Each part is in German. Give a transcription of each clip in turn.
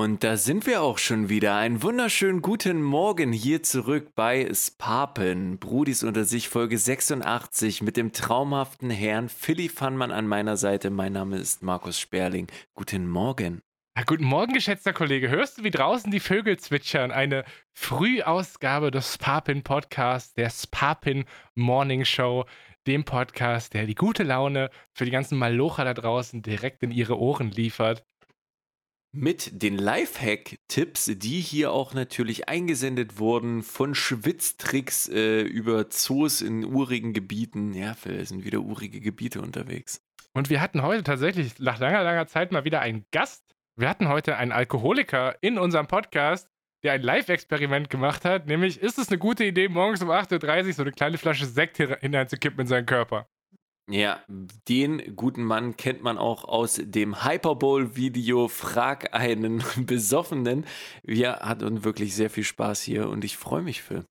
Und da sind wir auch schon wieder. Einen wunderschönen guten Morgen hier zurück bei Spapen. Brudis unter sich Folge 86 mit dem traumhaften Herrn Philly Fannmann an meiner Seite. Mein Name ist Markus Sperling. Guten Morgen. Ja, guten Morgen, geschätzter Kollege. Hörst du, wie draußen die Vögel zwitschern? Eine Frühausgabe des Spapin Podcasts, der Spapin Morning Show, dem Podcast, der die gute Laune für die ganzen Malocher da draußen direkt in ihre Ohren liefert mit den Lifehack-Tipps, die hier auch natürlich eingesendet wurden, von Schwitztricks äh, über Zoos in urigen Gebieten. Ja, Phil, sind wieder urige Gebiete unterwegs. Und wir hatten heute tatsächlich nach langer, langer Zeit mal wieder einen Gast. Wir hatten heute einen Alkoholiker in unserem Podcast, der ein Live-Experiment gemacht hat. Nämlich, ist es eine gute Idee, morgens um 8.30 Uhr so eine kleine Flasche Sekt hineinzukippen in seinen Körper? Ja, den guten Mann kennt man auch aus dem Hyperbowl-Video Frag einen Besoffenen. Wir hatten wirklich sehr viel Spaß hier und ich freue mich für.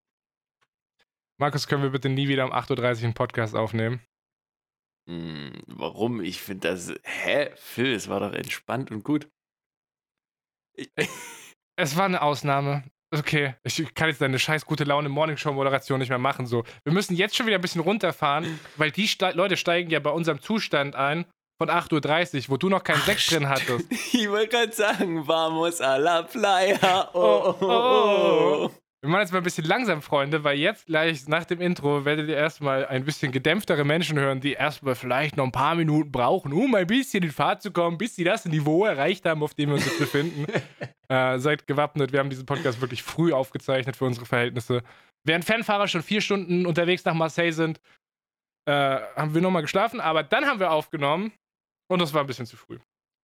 Markus, können wir bitte nie wieder um 8.30 Uhr einen Podcast aufnehmen? Hm, warum? Ich finde das. Hä? Phil, es war doch entspannt und gut. es war eine Ausnahme. Okay, ich kann jetzt deine scheiß gute Laune Morningshow-Moderation nicht mehr machen. So. Wir müssen jetzt schon wieder ein bisschen runterfahren, weil die Ste Leute steigen ja bei unserem Zustand ein von 8.30 Uhr, wo du noch keinen Sekt drin hattest. Ich wollte gerade sagen, vamos a la playa. Oh, oh, oh, oh. Wir machen jetzt mal ein bisschen langsam, Freunde, weil jetzt gleich nach dem Intro werdet ihr erstmal ein bisschen gedämpftere Menschen hören, die erstmal vielleicht noch ein paar Minuten brauchen, um ein bisschen in Fahrt zu kommen, bis sie das Niveau erreicht haben, auf dem wir uns jetzt befinden. äh, seid gewappnet. Wir haben diesen Podcast wirklich früh aufgezeichnet für unsere Verhältnisse. Während Fernfahrer schon vier Stunden unterwegs nach Marseille sind, äh, haben wir nochmal geschlafen, aber dann haben wir aufgenommen und das war ein bisschen zu früh.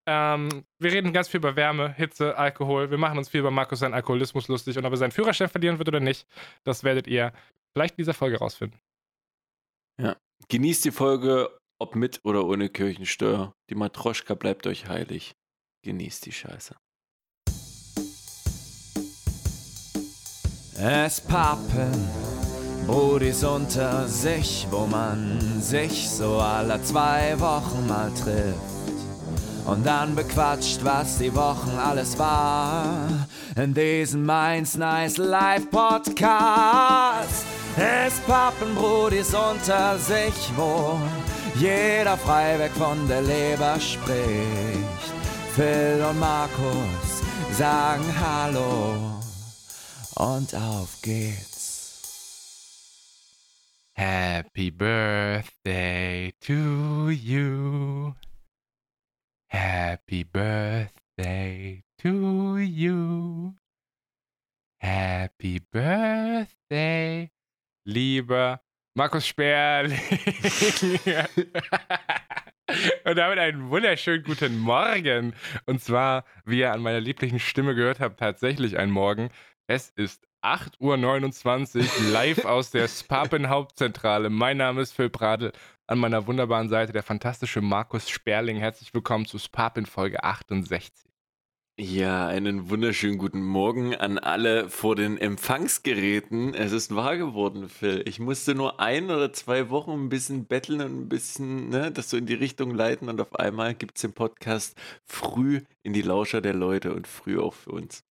Ähm, wir reden ganz viel über Wärme, Hitze, Alkohol. Wir machen uns viel über Markus seinen Alkoholismus lustig. Und ob er seinen Führerschein verlieren wird oder nicht, das werdet ihr vielleicht in dieser Folge rausfinden. Ja. Genießt die Folge, ob mit oder ohne Kirchensteuer. Die Matroschka bleibt euch heilig. Genießt die Scheiße. Es pappen Brudis unter sich, wo man sich so alle zwei Wochen mal trifft und dann bequatscht, was die Wochen alles war. In diesem Mainz Nice Live Podcast. Es Pappenbrudis unter sich, wo jeder frei von der Leber spricht. Phil und Markus sagen Hallo und auf geht's. Happy Birthday to you. Happy birthday to you. Happy birthday, lieber Markus Sperling. Und damit einen wunderschönen guten Morgen. Und zwar, wie ihr an meiner lieblichen Stimme gehört habt, tatsächlich ein Morgen. Es ist 8.29 Uhr live aus der Spapen Hauptzentrale. Mein Name ist Phil Pradl an meiner wunderbaren Seite der fantastische Markus Sperling. Herzlich willkommen zu SPAP in Folge 68. Ja, einen wunderschönen guten Morgen an alle vor den Empfangsgeräten. Es ist wahr geworden, Phil. Ich musste nur ein oder zwei Wochen ein bisschen betteln und ein bisschen ne, das so in die Richtung leiten und auf einmal gibt es den Podcast früh in die Lauscher der Leute und früh auch für uns.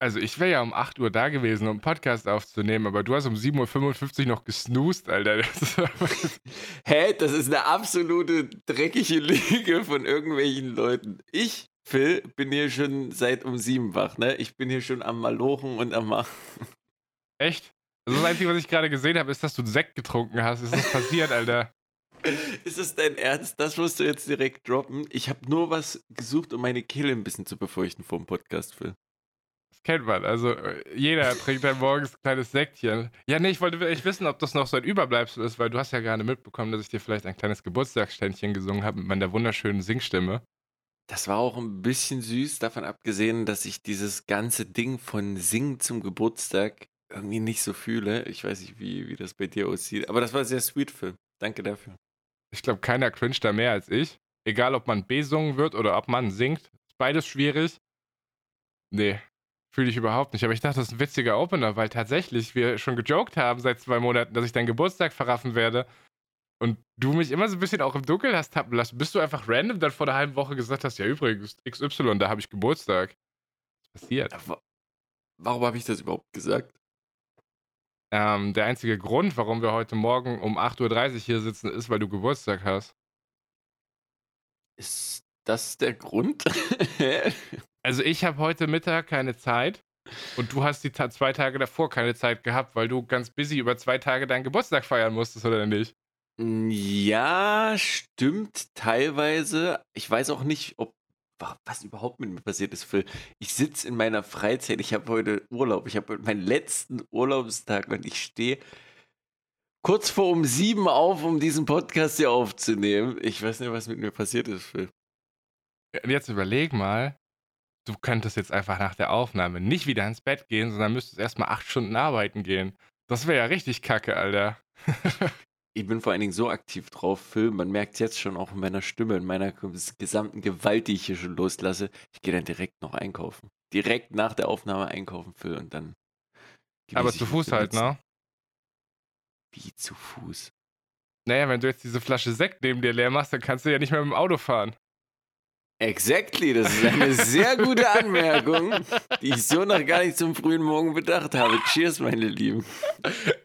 Also ich wäre ja um 8 Uhr da gewesen, um einen Podcast aufzunehmen, aber du hast um 7.55 Uhr noch gesnoost, Alter. Hä? Das ist eine absolute dreckige Lüge von irgendwelchen Leuten. Ich, Phil, bin hier schon seit um 7 wach, ne? Ich bin hier schon am Malochen und am Machen. Echt? Also das Einzige, was ich gerade gesehen habe, ist, dass du Sekt getrunken hast. Ist das passiert, Alter? Ist es dein Ernst? Das musst du jetzt direkt droppen. Ich habe nur was gesucht, um meine Kehle ein bisschen zu befeuchten vor dem Podcast, Phil. Kennt man. Also äh, jeder trinkt dann morgens ein kleines Säckchen. Ja, nee, ich wollte echt wissen, ob das noch so ein Überbleibsel ist, weil du hast ja gerade mitbekommen, dass ich dir vielleicht ein kleines Geburtstagsständchen gesungen habe mit meiner wunderschönen Singstimme. Das war auch ein bisschen süß, davon abgesehen, dass ich dieses ganze Ding von Singen zum Geburtstag irgendwie nicht so fühle. Ich weiß nicht, wie, wie das bei dir aussieht. Aber das war sehr sweet, Phil. Danke dafür. Ich glaube, keiner cringet da mehr als ich. Egal, ob man besungen wird oder ob man singt. Ist beides schwierig. Nee, Fühle ich überhaupt nicht. Aber ich dachte, das ist ein witziger Opener, weil tatsächlich wir schon gejoked haben seit zwei Monaten, dass ich deinen Geburtstag verraffen werde. Und du mich immer so ein bisschen auch im Dunkeln hast tappen lassen, bis du einfach random dann vor einer halben Woche gesagt hast, ja übrigens, XY, da habe ich Geburtstag. passiert. Warum habe ich das überhaupt gesagt? Ähm, der einzige Grund, warum wir heute Morgen um 8.30 Uhr hier sitzen, ist, weil du Geburtstag hast. Ist das der Grund? also ich habe heute Mittag keine Zeit und du hast die ta zwei Tage davor keine Zeit gehabt, weil du ganz busy über zwei Tage deinen Geburtstag feiern musstest, oder nicht? Ja, stimmt teilweise. Ich weiß auch nicht, ob was überhaupt mit mir passiert ist, Phil. Ich sitze in meiner Freizeit, ich habe heute Urlaub, ich habe meinen letzten Urlaubstag und ich stehe kurz vor um sieben auf, um diesen Podcast hier aufzunehmen. Ich weiß nicht, was mit mir passiert ist, Phil. Jetzt überleg mal, du könntest jetzt einfach nach der Aufnahme nicht wieder ins Bett gehen, sondern müsstest erstmal acht Stunden arbeiten gehen. Das wäre ja richtig kacke, Alter. Ich bin vor allen Dingen so aktiv drauf, Phil. Man merkt es jetzt schon auch in meiner Stimme, in meiner gesamten Gewalt, die ich hier schon loslasse. Ich gehe dann direkt noch einkaufen. Direkt nach der Aufnahme einkaufen, Phil, und dann. Aber zu Fuß halt, ne? Wie zu Fuß? Naja, wenn du jetzt diese Flasche Sekt neben dir leer machst, dann kannst du ja nicht mehr mit dem Auto fahren. Exactly, das ist eine sehr gute Anmerkung, die ich so noch gar nicht zum frühen Morgen bedacht habe. Cheers, meine Lieben.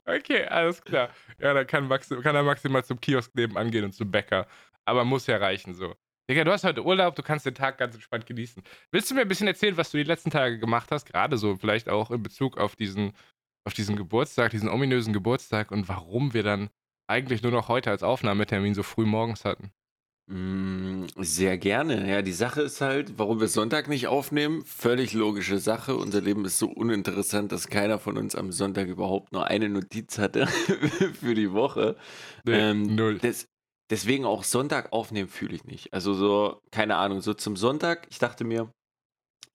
Okay, alles klar. Ja, dann kann, Maxi, kann er maximal zum Kiosk nebenan gehen und zum Bäcker. Aber muss ja reichen so. Digga, du hast heute Urlaub, du kannst den Tag ganz entspannt genießen. Willst du mir ein bisschen erzählen, was du die letzten Tage gemacht hast? Gerade so, vielleicht auch in Bezug auf diesen, auf diesen Geburtstag, diesen ominösen Geburtstag und warum wir dann eigentlich nur noch heute als Aufnahmetermin so früh morgens hatten. Mm, sehr gerne. Ja, die Sache ist halt, warum wir Sonntag nicht aufnehmen. Völlig logische Sache. Unser Leben ist so uninteressant, dass keiner von uns am Sonntag überhaupt nur eine Notiz hatte für die Woche. Nee, ähm, null. Des, deswegen auch Sonntag aufnehmen fühle ich nicht. Also so, keine Ahnung, so zum Sonntag, ich dachte mir,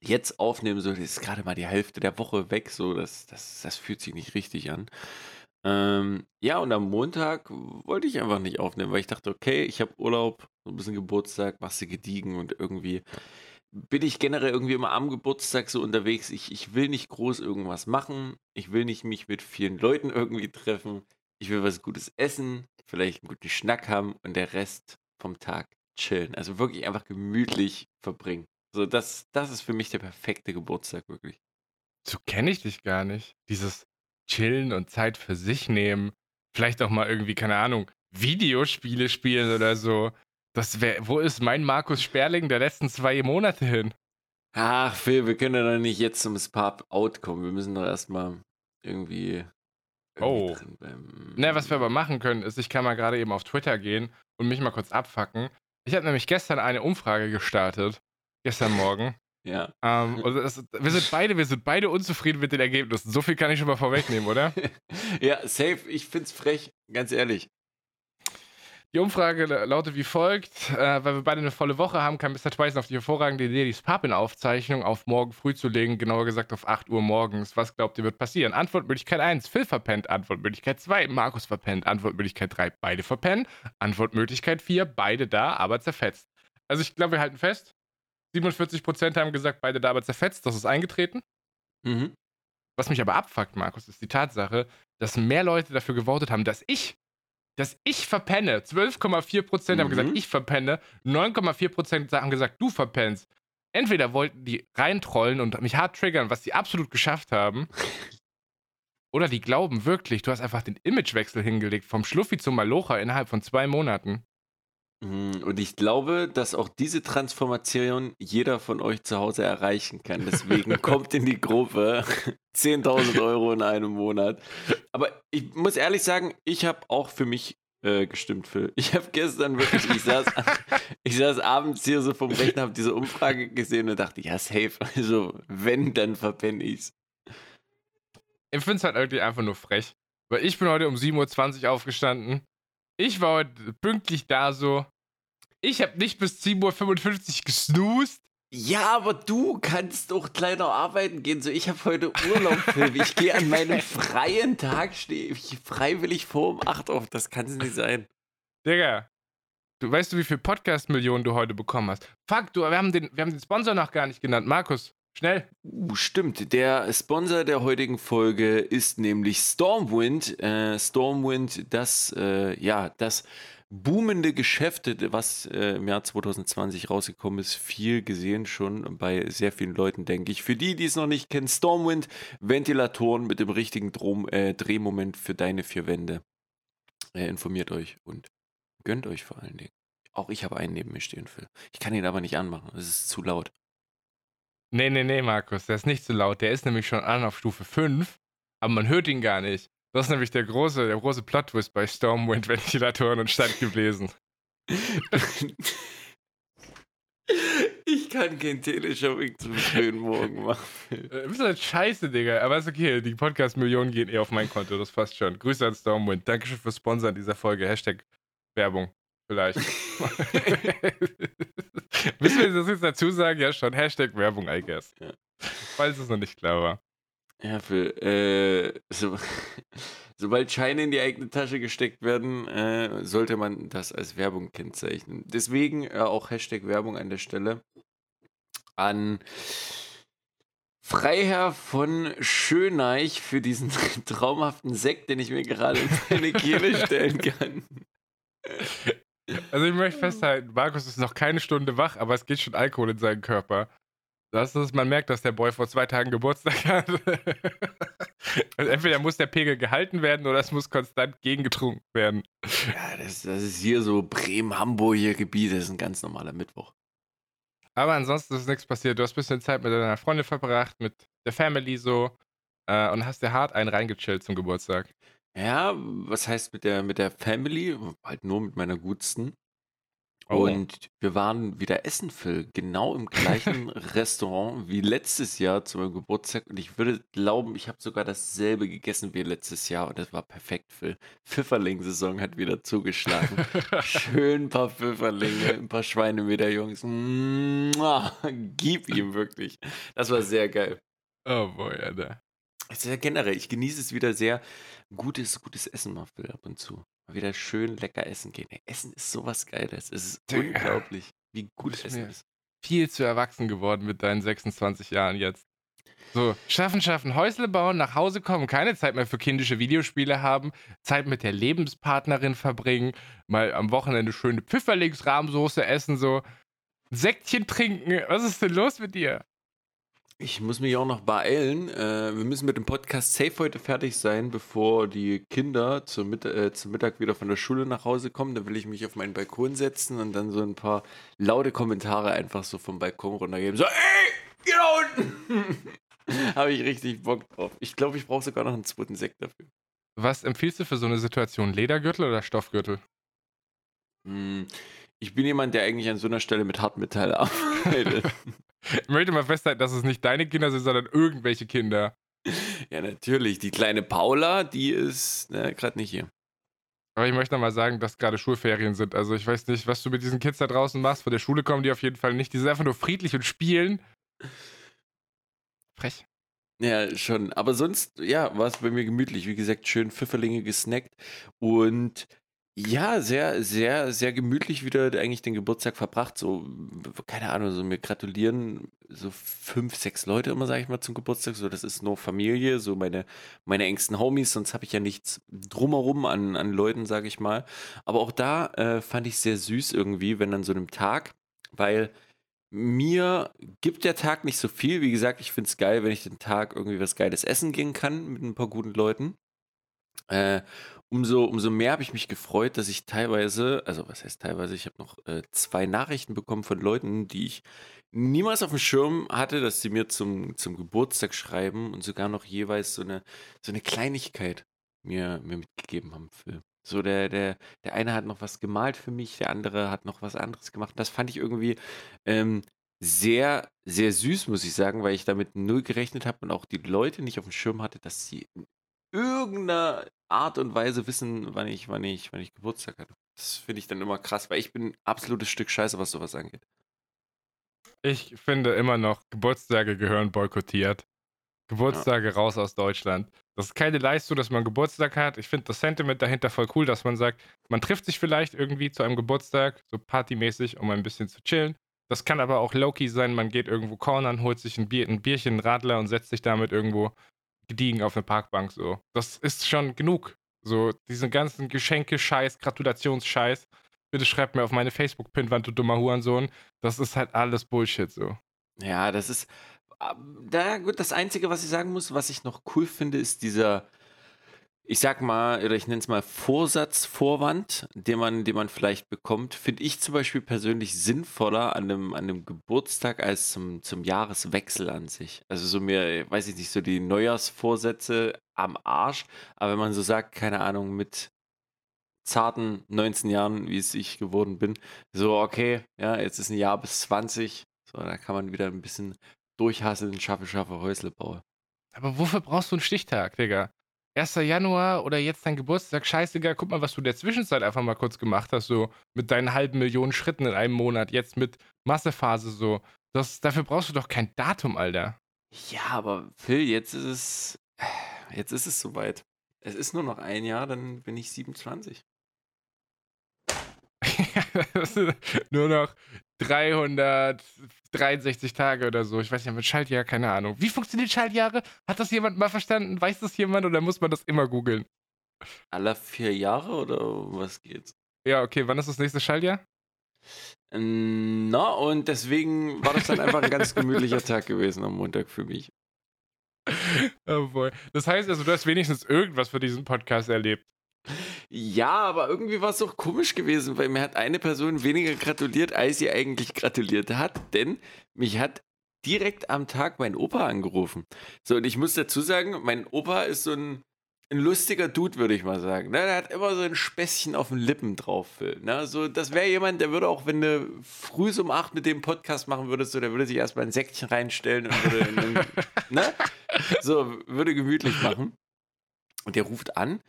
jetzt aufnehmen, so, das ist gerade mal die Hälfte der Woche weg, so, das, das, das fühlt sich nicht richtig an. Ähm, ja, und am Montag wollte ich einfach nicht aufnehmen, weil ich dachte, okay, ich habe Urlaub, so ein bisschen Geburtstag, machst du gediegen und irgendwie bin ich generell irgendwie immer am Geburtstag so unterwegs. Ich, ich will nicht groß irgendwas machen. Ich will nicht mich mit vielen Leuten irgendwie treffen. Ich will was Gutes essen, vielleicht einen guten Schnack haben und der Rest vom Tag chillen. Also wirklich einfach gemütlich verbringen. So, das, das ist für mich der perfekte Geburtstag, wirklich. So kenne ich dich gar nicht. Dieses chillen und Zeit für sich nehmen. Vielleicht auch mal irgendwie, keine Ahnung, Videospiele spielen oder so. Das wär, wo ist mein Markus Sperling der letzten zwei Monate hin? Ach, Phil, wir können ja doch nicht jetzt zum Spa-Out kommen. Wir müssen doch erstmal irgendwie. Oh. Ne, was wir aber machen können, ist, ich kann mal gerade eben auf Twitter gehen und mich mal kurz abfacken. Ich habe nämlich gestern eine Umfrage gestartet. Gestern Morgen. Ja. Ähm, und das, wir, sind beide, wir sind beide unzufrieden mit den Ergebnissen. So viel kann ich schon mal vorwegnehmen, oder? ja, safe. Ich find's frech, ganz ehrlich. Die Umfrage lautet wie folgt: äh, Weil wir beide eine volle Woche haben, kann Mr. Twice auf die hervorragende Idee, die Spapin-Aufzeichnung auf morgen früh zu legen, genauer gesagt auf 8 Uhr morgens. Was glaubt ihr, wird passieren? Antwortmöglichkeit 1, Phil verpennt. Antwortmöglichkeit 2, Markus verpennt. Antwortmöglichkeit 3, beide verpennen. Antwortmöglichkeit 4, beide da, aber zerfetzt. Also, ich glaube, wir halten fest: 47% haben gesagt, beide dabei zerfetzt. Das ist eingetreten. Mhm. Was mich aber abfuckt, Markus, ist die Tatsache, dass mehr Leute dafür gewotet haben, dass ich, dass ich verpenne. 12,4% mhm. haben gesagt, ich verpenne. 9,4% haben gesagt, du verpennst. Entweder wollten die reintrollen und mich hart triggern, was sie absolut geschafft haben. oder die glauben wirklich, du hast einfach den Imagewechsel hingelegt vom Schluffi zum Malocha innerhalb von zwei Monaten. Mhm, und ich glaube, dass auch diese Transformation jeder von euch zu Hause erreichen kann. Deswegen kommt in die Gruppe 10.000 Euro in einem Monat. Aber ich muss ehrlich sagen, ich habe auch für mich äh, gestimmt, Phil. Ich habe gestern wirklich, ich saß, ich saß abends hier so vom Rechner, habe diese Umfrage gesehen und dachte, ja, safe. Also, wenn, dann verpenne ich's. Ich finde es halt irgendwie einfach nur frech. Weil ich bin heute um 7.20 Uhr aufgestanden ich war heute pünktlich da so. Ich habe nicht bis 7.55 Uhr gesnoost. Ja, aber du kannst doch kleiner arbeiten gehen. So, ich habe heute Urlaub, Film. Ich gehe an meinem freien Tag, stehe ich freiwillig vor um 8 auf. Das kann es nicht sein. Digga, du weißt du, wie viel Podcast-Millionen du heute bekommen hast? Fuck, du, wir haben, den, wir haben den Sponsor noch gar nicht genannt. Markus, Schnell. Uh, stimmt. Der Sponsor der heutigen Folge ist nämlich Stormwind. Äh, Stormwind, das, äh, ja, das boomende Geschäfte, was äh, im Jahr 2020 rausgekommen ist, viel gesehen schon bei sehr vielen Leuten, denke ich. Für die, die es noch nicht kennen, Stormwind, Ventilatoren mit dem richtigen Drom, äh, Drehmoment für deine vier Wände. Äh, informiert euch und gönnt euch vor allen Dingen. Auch ich habe einen neben mir stehen, Phil. Ich kann ihn aber nicht anmachen, es ist zu laut. Nee, nee, nee, Markus, der ist nicht zu laut. Der ist nämlich schon an auf Stufe 5, aber man hört ihn gar nicht. Das ist nämlich der große, der große Plot-Twist bei Stormwind, Ventilatoren und Standgebläsen. Ich kann kein Teleshopping zum frühen Morgen machen. Du bist halt scheiße, Digga. Aber ist okay. Die Podcast-Millionen gehen eh auf mein Konto. Das passt schon. Grüße an Stormwind. Dankeschön fürs Sponsor dieser Folge. Hashtag Werbung. Vielleicht. Müssen wir das jetzt dazu sagen? Ja, schon. Hashtag Werbung, I guess. Ja. Falls es noch nicht klar war. Ja, Phil, äh, so, sobald Scheine in die eigene Tasche gesteckt werden, äh, sollte man das als Werbung kennzeichnen. Deswegen äh, auch Hashtag Werbung an der Stelle an Freiherr von Schöneich für diesen traumhaften Sekt, den ich mir gerade in meine Kehle stellen kann. Also ich möchte festhalten, Markus ist noch keine Stunde wach, aber es geht schon Alkohol in seinen Körper. Das ist, man merkt, dass der Boy vor zwei Tagen Geburtstag hat. also entweder muss der Pegel gehalten werden oder es muss konstant gegengetrunken werden. Ja, das, das ist hier so Bremen-Hamburger Gebiet, das ist ein ganz normaler Mittwoch. Aber ansonsten ist nichts passiert. Du hast ein bisschen Zeit mit deiner Freundin verbracht, mit der Family so äh, und hast dir hart einen reingechillt zum Geburtstag. Ja, was heißt mit der, mit der Family? Halt nur mit meiner Gutsten. Oh. Und wir waren wieder essen, Phil, genau im gleichen Restaurant wie letztes Jahr zu meinem Geburtstag. Und ich würde glauben, ich habe sogar dasselbe gegessen wie letztes Jahr. Und das war perfekt, Phil. Pfifferling-Saison hat wieder zugeschlagen. Schön ein paar Pfifferlinge, ein paar Schweine wieder, Jungs. Mua, gib ihm wirklich. Das war sehr geil. Oh boy, Alter. Sehr generell, ich genieße es wieder sehr. Gutes, gutes Essen mal, Phil, ab und zu. Mal wieder schön lecker essen gehen. Ey, Essen ist sowas Geiles. Es ist Digga. unglaublich, wie gut Ist Essen ist. Viel zu erwachsen geworden mit deinen 26 Jahren jetzt. So, schaffen, schaffen, Häusle bauen, nach Hause kommen, keine Zeit mehr für kindische Videospiele haben, Zeit mit der Lebenspartnerin verbringen, mal am Wochenende schöne Pfifferlingsrahmsoße essen, so Sektchen trinken. Was ist denn los mit dir? Ich muss mich auch noch beeilen. Äh, wir müssen mit dem Podcast safe heute fertig sein, bevor die Kinder zum, Mitt äh, zum Mittag wieder von der Schule nach Hause kommen. Da will ich mich auf meinen Balkon setzen und dann so ein paar laute Kommentare einfach so vom Balkon runtergeben. So, ey, geh da unten! Habe ich richtig Bock drauf. Ich glaube, ich brauche sogar noch einen zweiten Sekt dafür. Was empfiehlst du für so eine Situation? Ledergürtel oder Stoffgürtel? Hm, Ich bin jemand, der eigentlich an so einer Stelle mit Hartmetall arbeitet. Ich möchte mal festhalten, dass es nicht deine Kinder sind, sondern irgendwelche Kinder. ja, natürlich. Die kleine Paula, die ist ne, gerade nicht hier. Aber ich möchte noch mal sagen, dass gerade Schulferien sind. Also ich weiß nicht, was du mit diesen Kids da draußen machst. Von der Schule kommen die auf jeden Fall nicht. Die sind einfach nur friedlich und spielen. Frech. Ja, schon. Aber sonst, ja, war es bei mir gemütlich. Wie gesagt, schön Pfifferlinge gesnackt. Und ja, sehr, sehr, sehr gemütlich wieder eigentlich den Geburtstag verbracht. So, keine Ahnung, so mir gratulieren so fünf, sechs Leute immer, sage ich mal, zum Geburtstag. So, das ist nur Familie, so meine, meine engsten Homies. Sonst habe ich ja nichts drumherum an, an Leuten, sage ich mal. Aber auch da äh, fand ich sehr süß irgendwie, wenn an so einem Tag, weil mir gibt der Tag nicht so viel. Wie gesagt, ich finde es geil, wenn ich den Tag irgendwie was Geiles essen gehen kann mit ein paar guten Leuten. Äh, umso, umso mehr habe ich mich gefreut, dass ich teilweise, also was heißt teilweise, ich habe noch äh, zwei Nachrichten bekommen von Leuten, die ich niemals auf dem Schirm hatte, dass sie mir zum, zum Geburtstag schreiben und sogar noch jeweils so eine, so eine Kleinigkeit mir, mir mitgegeben haben. Für. So, der, der, der eine hat noch was gemalt für mich, der andere hat noch was anderes gemacht. Das fand ich irgendwie ähm, sehr, sehr süß, muss ich sagen, weil ich damit null gerechnet habe und auch die Leute nicht auf dem Schirm hatte, dass sie irgendeiner Art und Weise wissen, wann ich, wann ich, wann ich Geburtstag hatte. Das finde ich dann immer krass, weil ich bin ein absolutes Stück Scheiße, was sowas angeht. Ich finde immer noch, Geburtstage gehören boykottiert. Geburtstage raus aus Deutschland. Das ist keine Leistung, dass man Geburtstag hat. Ich finde das Sentiment dahinter voll cool, dass man sagt, man trifft sich vielleicht irgendwie zu einem Geburtstag, so partymäßig, um ein bisschen zu chillen. Das kann aber auch low-key sein, man geht irgendwo cornern, holt sich ein, Bier, ein Bierchen, einen Radler und setzt sich damit irgendwo gediegen auf eine Parkbank so. Das ist schon genug. So, diesen ganzen Geschenke-Scheiß, Gratulationsscheiß. Bitte schreibt mir auf meine Facebook-Pinwand, du dummer Hurensohn. Das ist halt alles Bullshit so. Ja, das ist. Da gut, das Einzige, was ich sagen muss, was ich noch cool finde, ist dieser, ich sag mal, oder ich nenne es mal Vorsatzvorwand, den man, den man vielleicht bekommt, finde ich zum Beispiel persönlich sinnvoller an einem, an einem Geburtstag als zum, zum Jahreswechsel an sich. Also so mir, weiß ich nicht, so die Neujahrsvorsätze am Arsch, aber wenn man so sagt, keine Ahnung, mit zarten 19 Jahren, wie es ich geworden bin, so okay, ja, jetzt ist ein Jahr bis 20, so, da kann man wieder ein bisschen durchhasseln, schaffe, schaffe, Häusle baue. Aber wofür brauchst du einen Stichtag, Digga? 1. Januar oder jetzt dein Geburtstag, scheißegal, guck mal, was du in der Zwischenzeit einfach mal kurz gemacht hast, so mit deinen halben Millionen Schritten in einem Monat, jetzt mit Massephase so. Das, dafür brauchst du doch kein Datum, Alter. Ja, aber Phil, jetzt ist es, jetzt ist es soweit. Es ist nur noch ein Jahr, dann bin ich 27. nur noch 363 Tage oder so. Ich weiß nicht, mit Schaltjahr, keine Ahnung. Wie funktioniert Schaltjahre? Hat das jemand mal verstanden? Weiß das jemand oder muss man das immer googeln? Alle vier Jahre oder was geht's? Ja, okay. Wann ist das nächste Schaltjahr? Na, und deswegen war das dann einfach ein ganz gemütlicher Tag gewesen am Montag für mich. Oh boy. Das heißt also, du hast wenigstens irgendwas für diesen Podcast erlebt. Ja, aber irgendwie war es doch komisch gewesen, weil mir hat eine Person weniger gratuliert, als sie eigentlich gratuliert hat, denn mich hat direkt am Tag mein Opa angerufen. So, und ich muss dazu sagen, mein Opa ist so ein, ein lustiger Dude, würde ich mal sagen. Ne? Der hat immer so ein Späßchen auf den Lippen drauf. Ne? So, das wäre jemand, der würde auch, wenn du früh um 8 mit dem Podcast machen würdest, so, der würde sich erstmal ein Säckchen reinstellen und würde, ne? so, würde gemütlich machen. Und der ruft an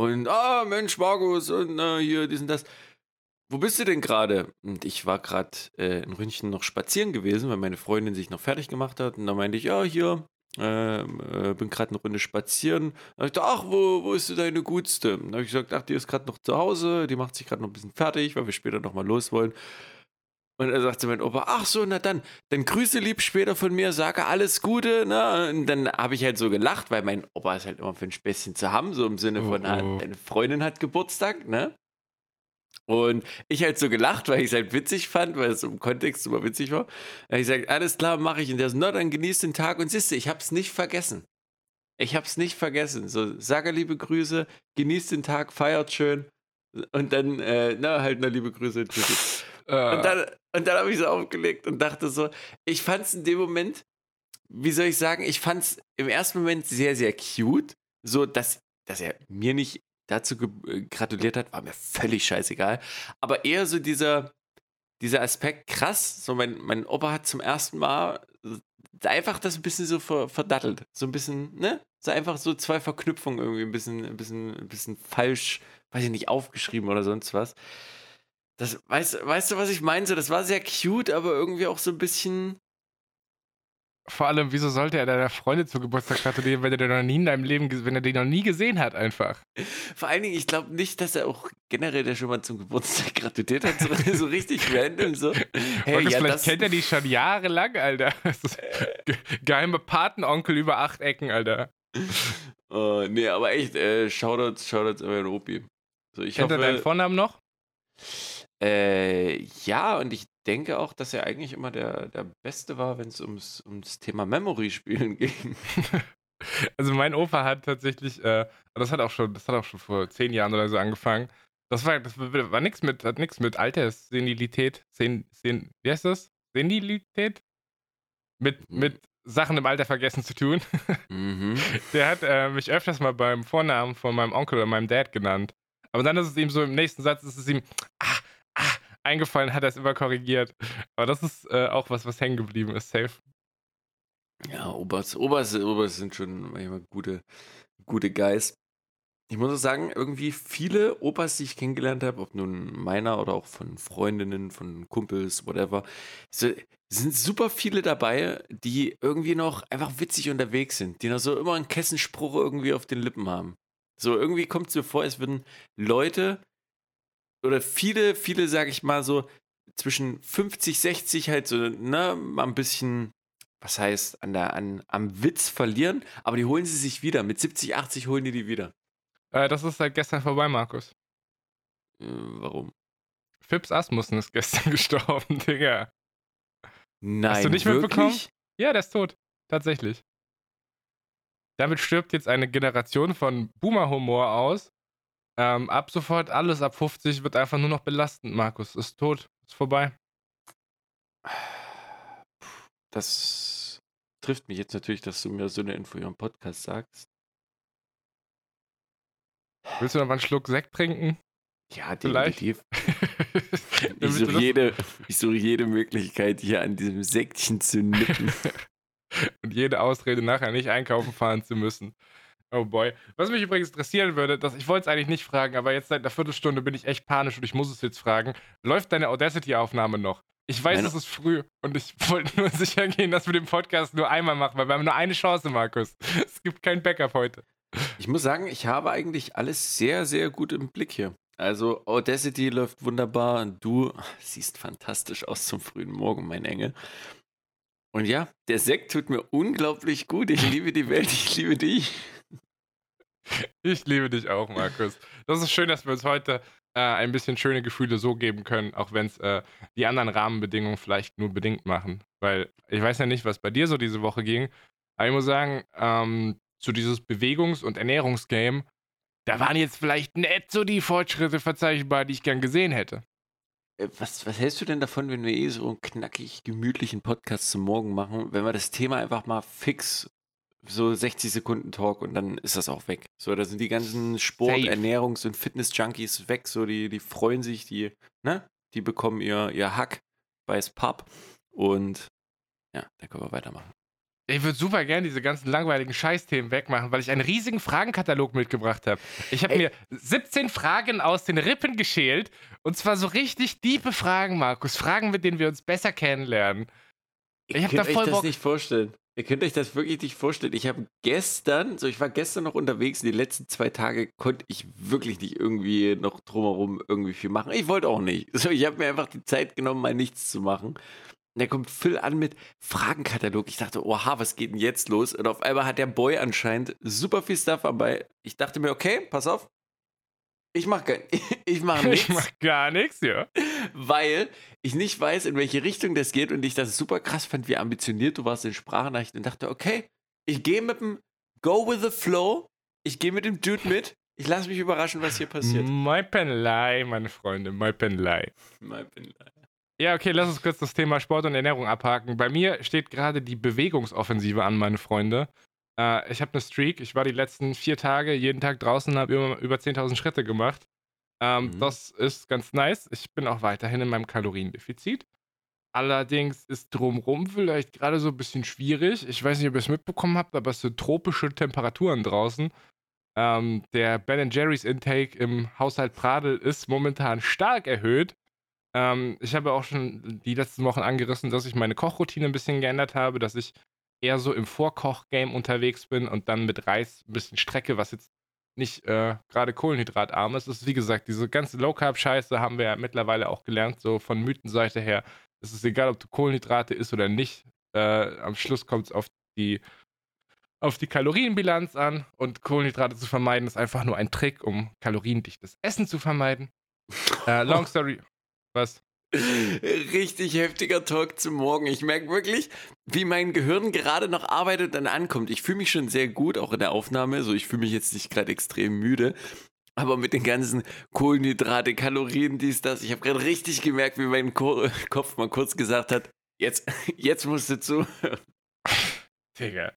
und, ah, Mensch, Markus, und äh, hier, dies und das. Wo bist du denn gerade? Und ich war gerade äh, in Rünchen noch spazieren gewesen, weil meine Freundin sich noch fertig gemacht hat. Und da meinte ich, ja, hier, ähm, äh, bin gerade eine Runde spazieren. Da ich ach, wo, wo ist deine Gutste? Da habe ich gesagt, ach, die ist gerade noch zu Hause, die macht sich gerade noch ein bisschen fertig, weil wir später nochmal los wollen. Und er sagte mein Opa, ach so, na dann, dann grüße lieb später von mir, sage alles Gute, ne? Und dann habe ich halt so gelacht, weil mein Opa ist halt immer für ein Späßchen zu haben, so im Sinne von, oh, oh. deine Freundin hat Geburtstag, ne? Und ich halt so gelacht, weil ich es halt witzig fand, weil es im Kontext super witzig war. Ich gesagt, alles klar, mache ich. Und der so, na, dann genießt den Tag. Und siehst du, ich habe es nicht vergessen. Ich habe es nicht vergessen. So, sage liebe Grüße, genießt den Tag, feiert schön. Und dann, äh, na, halt, na, liebe Grüße. Und dann, und dann habe ich so aufgelegt und dachte so, ich fand es in dem Moment, wie soll ich sagen, ich fand es im ersten Moment sehr, sehr cute. So, dass, dass er mir nicht dazu äh, gratuliert hat, war mir völlig scheißegal. Aber eher so dieser, dieser Aspekt, krass, so mein, mein Opa hat zum ersten Mal einfach das ein bisschen so verdattelt. So ein bisschen, ne? So einfach so zwei Verknüpfungen irgendwie ein bisschen, ein bisschen, ein bisschen falsch, weiß ich nicht, aufgeschrieben oder sonst was. Das, weißt, weißt du, was ich meine? das war sehr cute, aber irgendwie auch so ein bisschen. Vor allem, wieso sollte er deiner Freundin zu Geburtstag gratulieren, wenn er den noch nie in deinem Leben, wenn er den noch nie gesehen hat, einfach? Vor allen Dingen, ich glaube nicht, dass er auch generell der schon mal zum Geburtstag gratuliert hat, so, so richtig random so. Hey, ja, vielleicht kennt er die schon jahrelang, Alter. Ge geheime Patenonkel über acht Ecken, Alter. Oh, nee, aber echt, äh, Shoutouts, Shoutouts an meinen Opi. So, ich Kennt hoffe, er deinen Vornamen noch? Äh, ja, und ich denke auch, dass er eigentlich immer der, der Beste war, wenn es ums, ums Thema Memory-Spielen ging. Also mein Opa hat tatsächlich, äh, das hat auch schon, das hat auch schon vor zehn Jahren oder so angefangen. Das war, das war, nichts mit, hat nichts mit Alterssenilität, Sen, Sen, wie heißt das? Senilität? Mit, mit Sachen im Alter vergessen zu tun. Mhm. Der hat äh, mich öfters mal beim Vornamen von meinem Onkel oder meinem Dad genannt. Aber dann ist es ihm so, im nächsten Satz ist es ihm, ah, ah, eingefallen, hat er es immer korrigiert. Aber das ist äh, auch was, was hängen geblieben ist, safe. Ja, Obers, Obers, Obers sind schon manchmal gute, gute Guys. Ich muss auch sagen, irgendwie viele Opas, die ich kennengelernt habe, ob nun meiner oder auch von Freundinnen, von Kumpels, whatever, sind super viele dabei, die irgendwie noch einfach witzig unterwegs sind, die noch so immer einen Kessenspruch irgendwie auf den Lippen haben. So irgendwie kommt es mir vor, als würden Leute oder viele, viele, sag ich mal so, zwischen 50, 60 halt so, ne, mal ein bisschen, was heißt, an der, an, am Witz verlieren, aber die holen sie sich wieder. Mit 70, 80 holen die die wieder. Äh, das ist seit gestern vorbei, Markus. Äh, warum? Phipps Asmussen ist gestern gestorben, Digga. Nein, Hast du nicht wirklich? mitbekommen? Ja, der ist tot. Tatsächlich. Damit stirbt jetzt eine Generation von Boomer-Humor aus. Ähm, ab sofort alles ab 50 wird einfach nur noch belastend, Markus. Ist tot. Ist vorbei. Das trifft mich jetzt natürlich, dass du mir so eine Info im Podcast sagst. Willst du noch mal einen Schluck Sekt trinken? Ja, definitiv. Ich suche, jede, ich suche jede Möglichkeit, hier an diesem Säckchen zu nippen. und jede Ausrede nachher nicht einkaufen fahren zu müssen. Oh boy. Was mich übrigens interessieren würde, dass ich wollte es eigentlich nicht fragen, aber jetzt seit einer Viertelstunde bin ich echt panisch und ich muss es jetzt fragen. Läuft deine Audacity-Aufnahme noch? Ich weiß, Meine- es ist früh und ich wollte nur sicher gehen, dass wir den Podcast nur einmal machen, weil wir haben nur eine Chance, Markus. Es gibt kein Backup heute. Ich muss sagen, ich habe eigentlich alles sehr, sehr gut im Blick hier. Also Audacity läuft wunderbar und du siehst fantastisch aus zum frühen Morgen, mein Engel. Und ja, der Sekt tut mir unglaublich gut. Ich liebe die Welt, ich liebe dich. Ich liebe dich auch, Markus. Das ist schön, dass wir uns heute äh, ein bisschen schöne Gefühle so geben können, auch wenn es äh, die anderen Rahmenbedingungen vielleicht nur bedingt machen. Weil ich weiß ja nicht, was bei dir so diese Woche ging, aber ich muss sagen, ähm, so dieses Bewegungs- und Ernährungsgame, da waren jetzt vielleicht nicht so die Fortschritte verzeichnbar, die ich gern gesehen hätte. Äh, Was, was hältst du denn davon, wenn wir eh so einen knackig gemütlichen Podcast zum Morgen machen, wenn wir das Thema einfach mal fix so 60 Sekunden Talk und dann ist das auch weg. So, da sind die ganzen Sport-, Safe. Ernährungs- und Fitness-Junkies weg, so die, die freuen sich, die, ne? Die bekommen ihr, ihr Hack bei Pub und ja, dann können wir weitermachen. Ich würde super gerne diese ganzen langweiligen Scheißthemen wegmachen, weil ich einen riesigen Fragenkatalog mitgebracht habe. Ich habe mir 17 Fragen aus den Rippen geschält. Und zwar so richtig diepe Fragen, Markus. Fragen, mit denen wir uns besser kennenlernen. Ihr Ich hab könnt da euch voll das Bock. nicht vorstellen. Ihr könnt euch das wirklich nicht vorstellen. Ich habe gestern, so ich war gestern noch unterwegs, die letzten zwei Tage konnte ich wirklich nicht irgendwie noch drumherum irgendwie viel machen. Ich wollte auch nicht. So, ich habe mir einfach die Zeit genommen, mal nichts zu machen. Und da kommt Phil an mit Fragenkatalog. Ich dachte, oha, was geht denn jetzt los? Und auf einmal hat der Boy anscheinend super viel Stuff dabei. Ich dachte mir, okay, pass auf. Ich mache kein, ich mache nichts Ich mach gar nichts, ja. weil ich nicht weiß, in welche Richtung das geht und ich das super krass fand, wie ambitioniert du warst in Sprachnachrichten und dachte, okay, ich gehe mit dem Go with the Flow, ich gehe mit dem Dude mit, ich lasse mich überraschen, was hier passiert. My Penlei, meine Freunde, my Penlei. Mein Bin- Ja, okay, lass uns kurz das Thema Sport und Ernährung abhaken. Bei mir steht gerade die Bewegungsoffensive an, meine Freunde. Äh, ich habe eine Streak. Ich war die letzten vier Tage jeden Tag draußen und habe über, über 10.000 Schritte gemacht. Ähm, Mhm. Das ist ganz nice. Ich bin auch weiterhin in meinem Kaloriendefizit. Allerdings ist drumrum vielleicht gerade so ein bisschen schwierig. Ich weiß nicht, ob ihr es mitbekommen habt, aber es sind tropische Temperaturen draußen. Ähm, der Ben Jerry's Intake im Haushalt Pradel ist momentan stark erhöht. Ähm, ich habe auch schon die letzten Wochen angerissen, dass ich meine Kochroutine ein bisschen geändert habe, dass ich eher so im Vorkoch-Game unterwegs bin und dann mit Reis ein bisschen strecke, was jetzt nicht äh, gerade kohlenhydratarm ist. Es ist wie gesagt, diese ganze Low-Carb-Scheiße haben wir ja mittlerweile auch gelernt, so von Mythenseite her. Es ist egal, ob du Kohlenhydrate isst oder nicht. Äh, am Schluss kommt es auf die, auf die Kalorienbilanz an und Kohlenhydrate zu vermeiden ist einfach nur ein Trick, um kaloriendichtes Essen zu vermeiden. Äh, long story. Was? Richtig heftiger Talk zum Morgen. Ich merke wirklich, wie mein Gehirn gerade noch arbeitet und ankommt. Ich fühle mich schon sehr gut, auch in der Aufnahme. So, ich fühle mich jetzt nicht gerade extrem müde. Aber mit den ganzen Kohlenhydrate, Kalorien, dies, das. Ich habe gerade richtig gemerkt, wie mein Ko Kopf mal kurz gesagt hat, jetzt, jetzt musst du zu. Digga.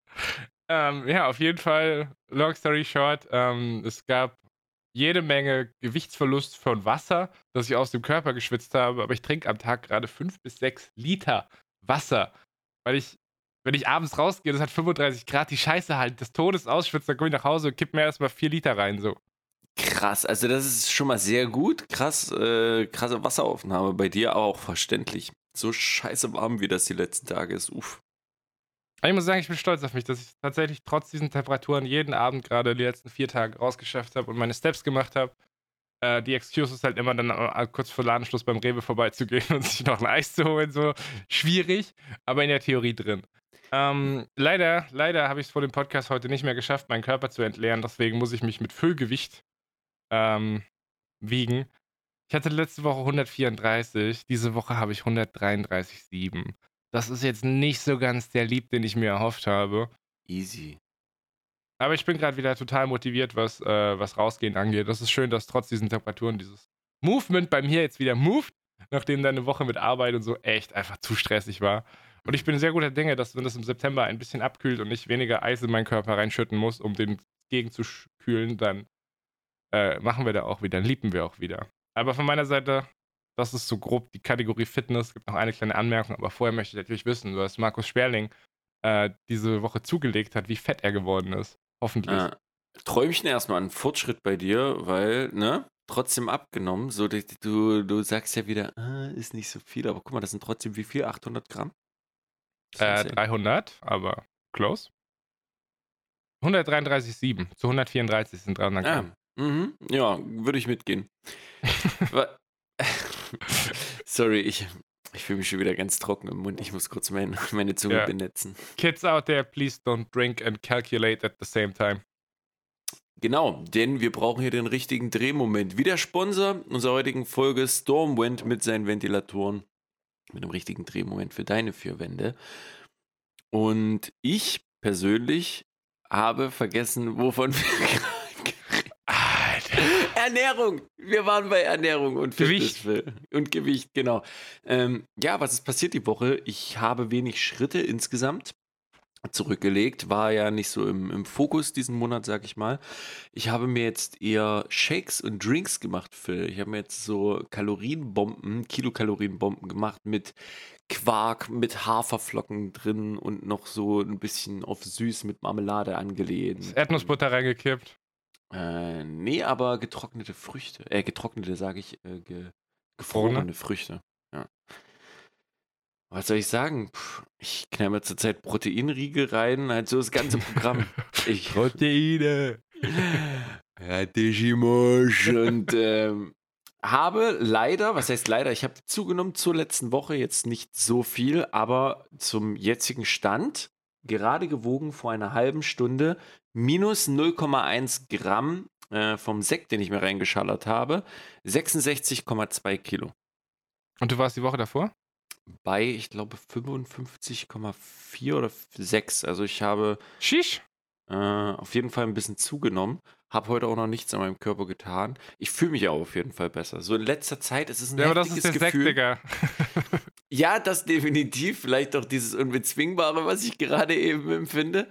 Ähm, ja, auf jeden Fall, long story short, ähm, es gab jede Menge Gewichtsverlust von Wasser, das ich aus dem Körper geschwitzt habe, aber ich trinke am Tag gerade fünf bis sechs Liter Wasser, weil ich, wenn ich abends rausgehe, das hat 35 Grad, die Scheiße halt des Todes ausschwitzt, dann komme ich nach Hause und kipp mir erstmal vier Liter rein, so. Krass, also das ist schon mal sehr gut. Krass, äh, krasse Wasseraufnahme bei dir, auch verständlich. So scheiße warm, wie das die letzten Tage ist. Uff. Ich muss sagen, ich bin stolz auf mich, dass ich tatsächlich trotz diesen Temperaturen jeden Abend gerade die letzten vier Tage rausgeschafft habe und meine Steps gemacht habe. Äh, die Excuse ist halt immer dann äh, kurz vor Ladenschluss beim Rewe vorbeizugehen und sich noch ein Eis zu holen, so schwierig, aber in der Theorie drin. Ähm, leider, leider habe ich es vor dem Podcast heute nicht mehr geschafft, meinen Körper zu entleeren. Deswegen muss ich mich mit Füllgewicht ähm, wiegen. Ich hatte letzte Woche 134, diese Woche habe ich 133,7. Das ist jetzt nicht so ganz der Lieb, den ich mir erhofft habe. Easy. Aber ich bin gerade wieder total motiviert, was, äh, was Rausgehen angeht. Das ist schön, dass trotz diesen Temperaturen dieses Movement bei mir jetzt wieder moved, nachdem deine Woche mit Arbeit und so echt einfach zu stressig war. Und ich bin sehr guter Dinge, dass wenn das im September ein bisschen abkühlt und ich weniger Eis in meinen Körper reinschütten muss, um den gegenzukühlen, dann äh, machen wir da auch wieder, dann lieben wir auch wieder. Aber von meiner Seite, das ist so grob die Kategorie Fitness. Es gibt noch eine kleine Anmerkung, aber vorher möchte ich natürlich wissen, was Markus Sperling äh, diese Woche zugelegt hat, wie fett er geworden ist. Hoffentlich. Äh, Träumchen erstmal ein Fortschritt bei dir, weil, ne? Trotzdem abgenommen. So, du, du, sagst ja wieder, ah, ist nicht so viel, aber guck mal, das sind trotzdem wie viel? 800 Gramm? Äh, 300, aber close. 133,7 zu 134 sind 300 Ah, Gramm. mhm, ja, würde ich mitgehen. Sorry, ich, ich fühle mich schon wieder ganz trocken im Mund. Ich muss kurz mein, meine Zunge Ja. benetzen. Kids out there, please don't drink and calculate at the same time. Genau, denn wir brauchen hier den richtigen Drehmoment. Wie der Sponsor unserer heutigen Folge Stormwind mit seinen Ventilatoren. Mit dem richtigen Drehmoment für deine vier Wände. Und ich persönlich habe vergessen, wovon wir gerade. Ernährung. Wir waren bei Ernährung und Gewicht. Und Gewicht, genau. Ähm, ja, was ist passiert die Woche? Ich habe wenig Schritte insgesamt zurückgelegt. War ja nicht so im, im Fokus diesen Monat, sag ich mal. Ich habe mir jetzt eher Shakes und Drinks gemacht, Phil. Ich habe mir jetzt so Kalorienbomben, Kilokalorienbomben gemacht mit Quark, mit Haferflocken drin und noch so ein bisschen auf süß mit Marmelade angelehnt. Erdnussbutter reingekippt. Äh, nee, aber getrocknete Früchte. Äh, getrocknete, sage ich, äh, ge gefrorene Früchte. Ja. Was soll ich sagen? Puh, ich knall mir zurzeit Proteinriegel rein, halt so das ganze Programm. ich Proteine. Ratishimosh und ähm, habe leider, was heißt leider, ich habe zugenommen zur letzten Woche jetzt nicht so viel, aber zum jetzigen Stand, gerade gewogen vor einer halben Stunde, minus 0,1 Gramm äh, vom Sekt, den ich mir reingeschallert habe, 66,2 Kilo. Und du warst die Woche davor? Bei, ich glaube, 55,4 oder 6. Also ich habe äh, auf jeden Fall ein bisschen zugenommen. Habe heute auch noch nichts an meinem Körper getan. Ich fühle mich auch auf jeden Fall besser. So in letzter Zeit ist es ein Ja, aber das ist heftiges der Sekt, Gefühl. Digga. Ja, das definitiv. Vielleicht auch dieses Unbezwingbare, was ich gerade eben empfinde.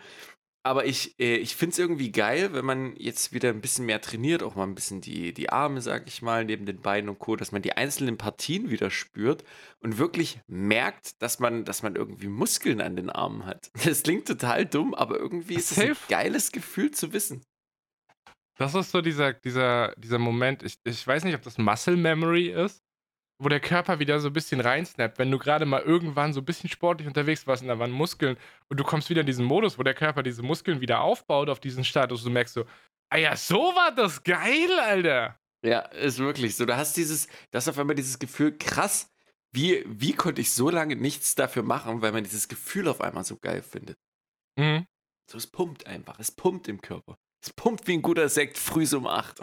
Aber ich, äh, ich finde es irgendwie geil, wenn man jetzt wieder ein bisschen mehr trainiert, auch mal ein bisschen die, die Arme, sag ich mal, neben den Beinen und Co., dass man die einzelnen Partien wieder spürt und wirklich merkt, dass man, dass man irgendwie Muskeln an den Armen hat. Das klingt total dumm, aber irgendwie ist es ein geiles Gefühl zu wissen. Das ist so dieser, dieser, dieser Moment. Ich, ich weiß nicht, ob das Muscle Memory ist, wo der Körper wieder so ein bisschen reinsnappt. Wenn du gerade mal irgendwann so ein bisschen sportlich unterwegs warst und da waren Muskeln und du kommst wieder in diesen Modus, wo der Körper diese Muskeln wieder aufbaut auf diesen Status. Du merkst so, ah ja, so war das geil, Alter. Ja, ist wirklich so. Du hast dieses, du hast auf einmal dieses Gefühl, krass, wie, wie konnte ich so lange nichts dafür machen, weil man dieses Gefühl auf einmal so geil findet. Mhm. So, es pumpt einfach. Es pumpt im Körper. Es pumpt wie ein guter Sekt früh so um 8.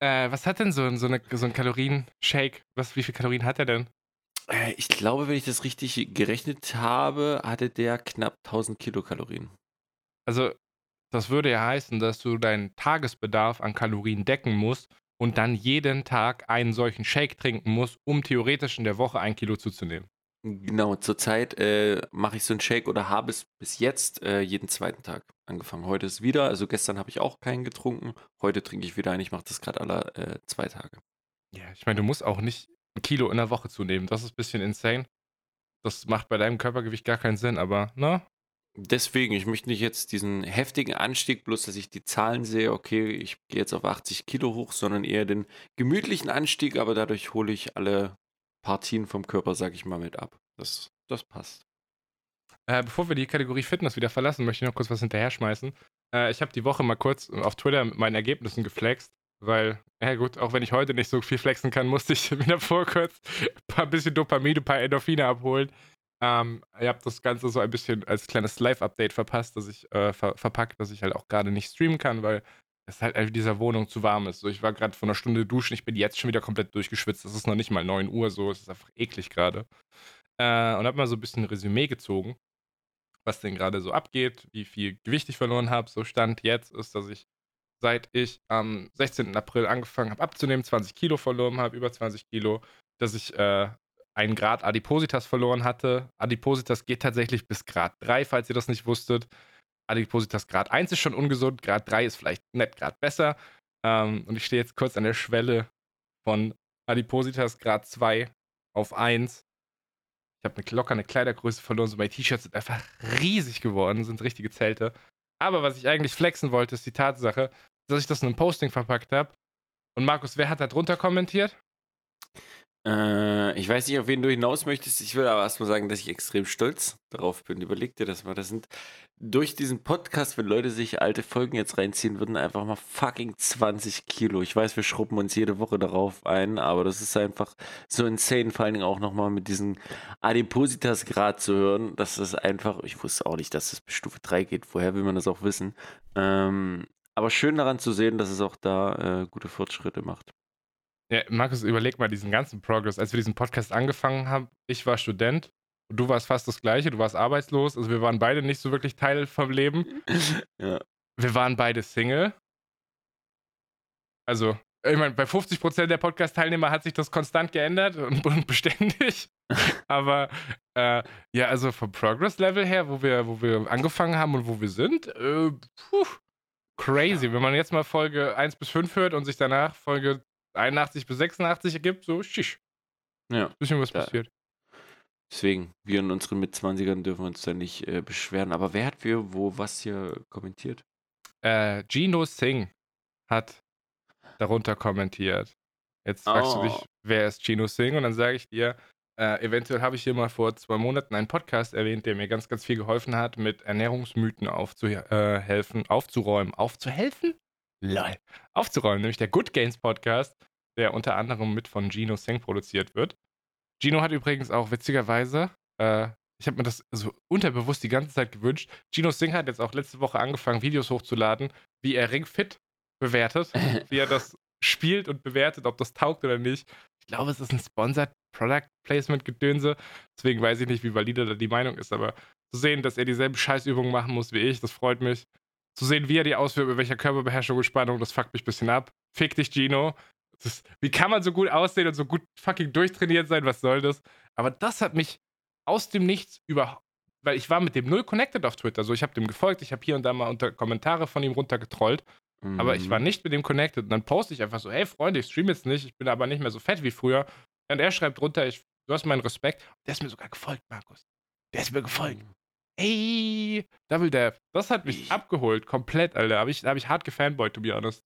Äh, was hat denn so, ein- so, eine, so ein Kalorien-Shake? Was, wie viel Kalorien hat er denn? Äh, Ich glaube, wenn ich das richtig gerechnet habe, hatte der knapp 1000 Kilokalorien. Also, das würde ja heißen, dass du deinen Tagesbedarf an Kalorien decken musst und dann jeden Tag einen solchen Shake trinken musst, um theoretisch in der Woche ein Kilo zuzunehmen. Genau, zurzeit äh, mache ich so einen Shake oder habe es bis jetzt äh, jeden zweiten Tag angefangen. Heute ist wieder, also gestern habe ich auch keinen getrunken. Heute trinke ich wieder einen. Ich mache das gerade alle äh, zwei Tage. Ja, ich meine, du musst auch nicht ein Kilo in der Woche zunehmen. Das ist ein bisschen insane. Das macht bei deinem Körpergewicht gar keinen Sinn, aber, ne? Deswegen, ich möchte nicht jetzt diesen heftigen Anstieg, bloß dass ich die Zahlen sehe, okay, ich gehe jetzt auf 80 Kilo hoch, sondern eher den gemütlichen Anstieg, aber dadurch hole ich alle Partien vom Körper, sag ich mal, mit ab. Das, das passt. Äh, bevor wir die Kategorie Fitness wieder verlassen, möchte ich noch kurz was hinterher schmeißen. Äh, ich habe die Woche mal kurz auf Twitter mit meinen Ergebnissen geflext, weil, ja gut, auch wenn ich heute nicht so viel flexen kann, musste ich mir davor kurz ein paar bisschen Dopamin, ein paar Endorphine abholen. Ähm, ihr habt das Ganze so ein bisschen als kleines Live-Update verpasst, dass ich äh, ver verpackt, dass ich halt auch gerade nicht streamen kann, weil es halt in dieser Wohnung zu warm ist. So, ich war gerade vor einer Stunde duschen, ich bin jetzt schon wieder komplett durchgeschwitzt. Es ist noch nicht mal 9 Uhr, so, es ist einfach eklig gerade. Äh, und habe mal so ein bisschen ein Resümee gezogen, was denn gerade so abgeht, wie viel Gewicht ich verloren habe. So Stand jetzt ist, dass ich seit ich am 16. April angefangen habe abzunehmen, 20 Kilo verloren habe, über 20 Kilo, dass ich äh, einen Grad Adipositas verloren hatte. Adipositas geht tatsächlich bis Grad 3, falls ihr das nicht wusstet. Adipositas Grad 1 ist schon ungesund, Grad 3 ist vielleicht nicht Grad besser. Ähm, und ich stehe jetzt kurz an der Schwelle von Adipositas Grad 2 auf 1. Ich habe eine, locker eine Kleidergröße verloren, so meine T-Shirts sind einfach riesig geworden, sind richtige Zelte. Aber was ich eigentlich flexen wollte, ist die Tatsache, dass ich das in einem Posting verpackt habe. Und Markus, wer hat da drunter kommentiert? Äh, ich weiß nicht, auf wen du hinaus möchtest. Ich will aber erstmal sagen, dass ich extrem stolz darauf bin. Überleg dir das mal. Das sind durch diesen Podcast, wenn Leute sich alte Folgen jetzt reinziehen würden, einfach mal fucking 20 Kilo. Ich weiß, wir schrubben uns jede Woche darauf ein, aber das ist einfach so insane, vor allen Dingen auch nochmal mit diesem Adipositas-Grad zu hören. Das ist einfach, ich wusste auch nicht, dass es bis Stufe 3 geht. Woher will man das auch wissen? Ähm, aber schön daran zu sehen, dass es auch da äh, gute Fortschritte macht. Ja, Markus, überleg mal diesen ganzen Progress. Als wir diesen Podcast angefangen haben, ich war Student und du warst fast das Gleiche, du warst arbeitslos. Also wir waren beide nicht so wirklich Teil vom Leben. Ja. Wir waren beide Single. Also, ich meine, bei 50% der Podcast-Teilnehmer hat sich das konstant geändert und, und beständig. Aber äh, ja, also vom Progress-Level her, wo wir, wo wir angefangen haben und wo wir sind, äh, puh, crazy. Wenn man jetzt mal Folge 1 bis 5 hört und sich danach Folge 81 bis 86 ergibt, so schisch. Ja. Bisschen was Ja. passiert. Deswegen, wir in unseren Mitzwanzigern dürfen uns da nicht äh, beschweren. Aber wer hat wir wo was hier kommentiert? Äh, Gino Singh hat darunter kommentiert. Jetzt fragst du dich, Oh. wer ist Gino Singh? Und dann sage ich dir, äh, eventuell habe ich hier mal vor zwei Monaten einen Podcast erwähnt, der mir ganz, ganz viel geholfen hat, mit Ernährungsmythen aufzuhelfen, aufzuräumen, aufzuhelfen? Lol. Aufzuräumen, nämlich der Good Gains Podcast, der unter anderem mit von Gino Singh produziert wird. Gino hat übrigens auch witzigerweise, äh, ich habe mir das so unterbewusst die ganze Zeit gewünscht. Gino Singh hat jetzt auch letzte Woche angefangen, Videos hochzuladen, wie er Ring Fit bewertet, wie er das spielt und bewertet, ob das taugt oder nicht. Ich glaube, es ist ein Sponsored Product Placement Gedönse. Deswegen weiß ich nicht, wie valide da die Meinung ist, aber zu sehen, dass er dieselben Scheißübungen machen muss wie ich, das freut mich. Zu sehen, wie er die ausführt, mit welcher Körperbeherrschung und Spannung, das fuckt mich ein bisschen ab. Fick dich, Gino. Ist, wie kann man so gut aussehen und so gut fucking durchtrainiert sein? Was soll das? Aber das hat mich aus dem Nichts über. Weil ich war mit dem null connected auf Twitter. So, ich habe dem gefolgt, ich habe hier und da mal unter Kommentare von ihm runtergetrollt. Aber ich war Mhm. nicht mit dem connected. Und dann poste ich einfach so, hey Freunde, ich stream jetzt nicht, ich bin aber nicht mehr so fett wie früher. Und er schreibt drunter, ich, du hast meinen Respekt. Der ist mir sogar gefolgt, Markus. Der ist mir gefolgt. Ey, Double Death. Das hat mich Ich- abgeholt, komplett, Alter. Habe ich, hab ich hart gefanboyt, to be honest.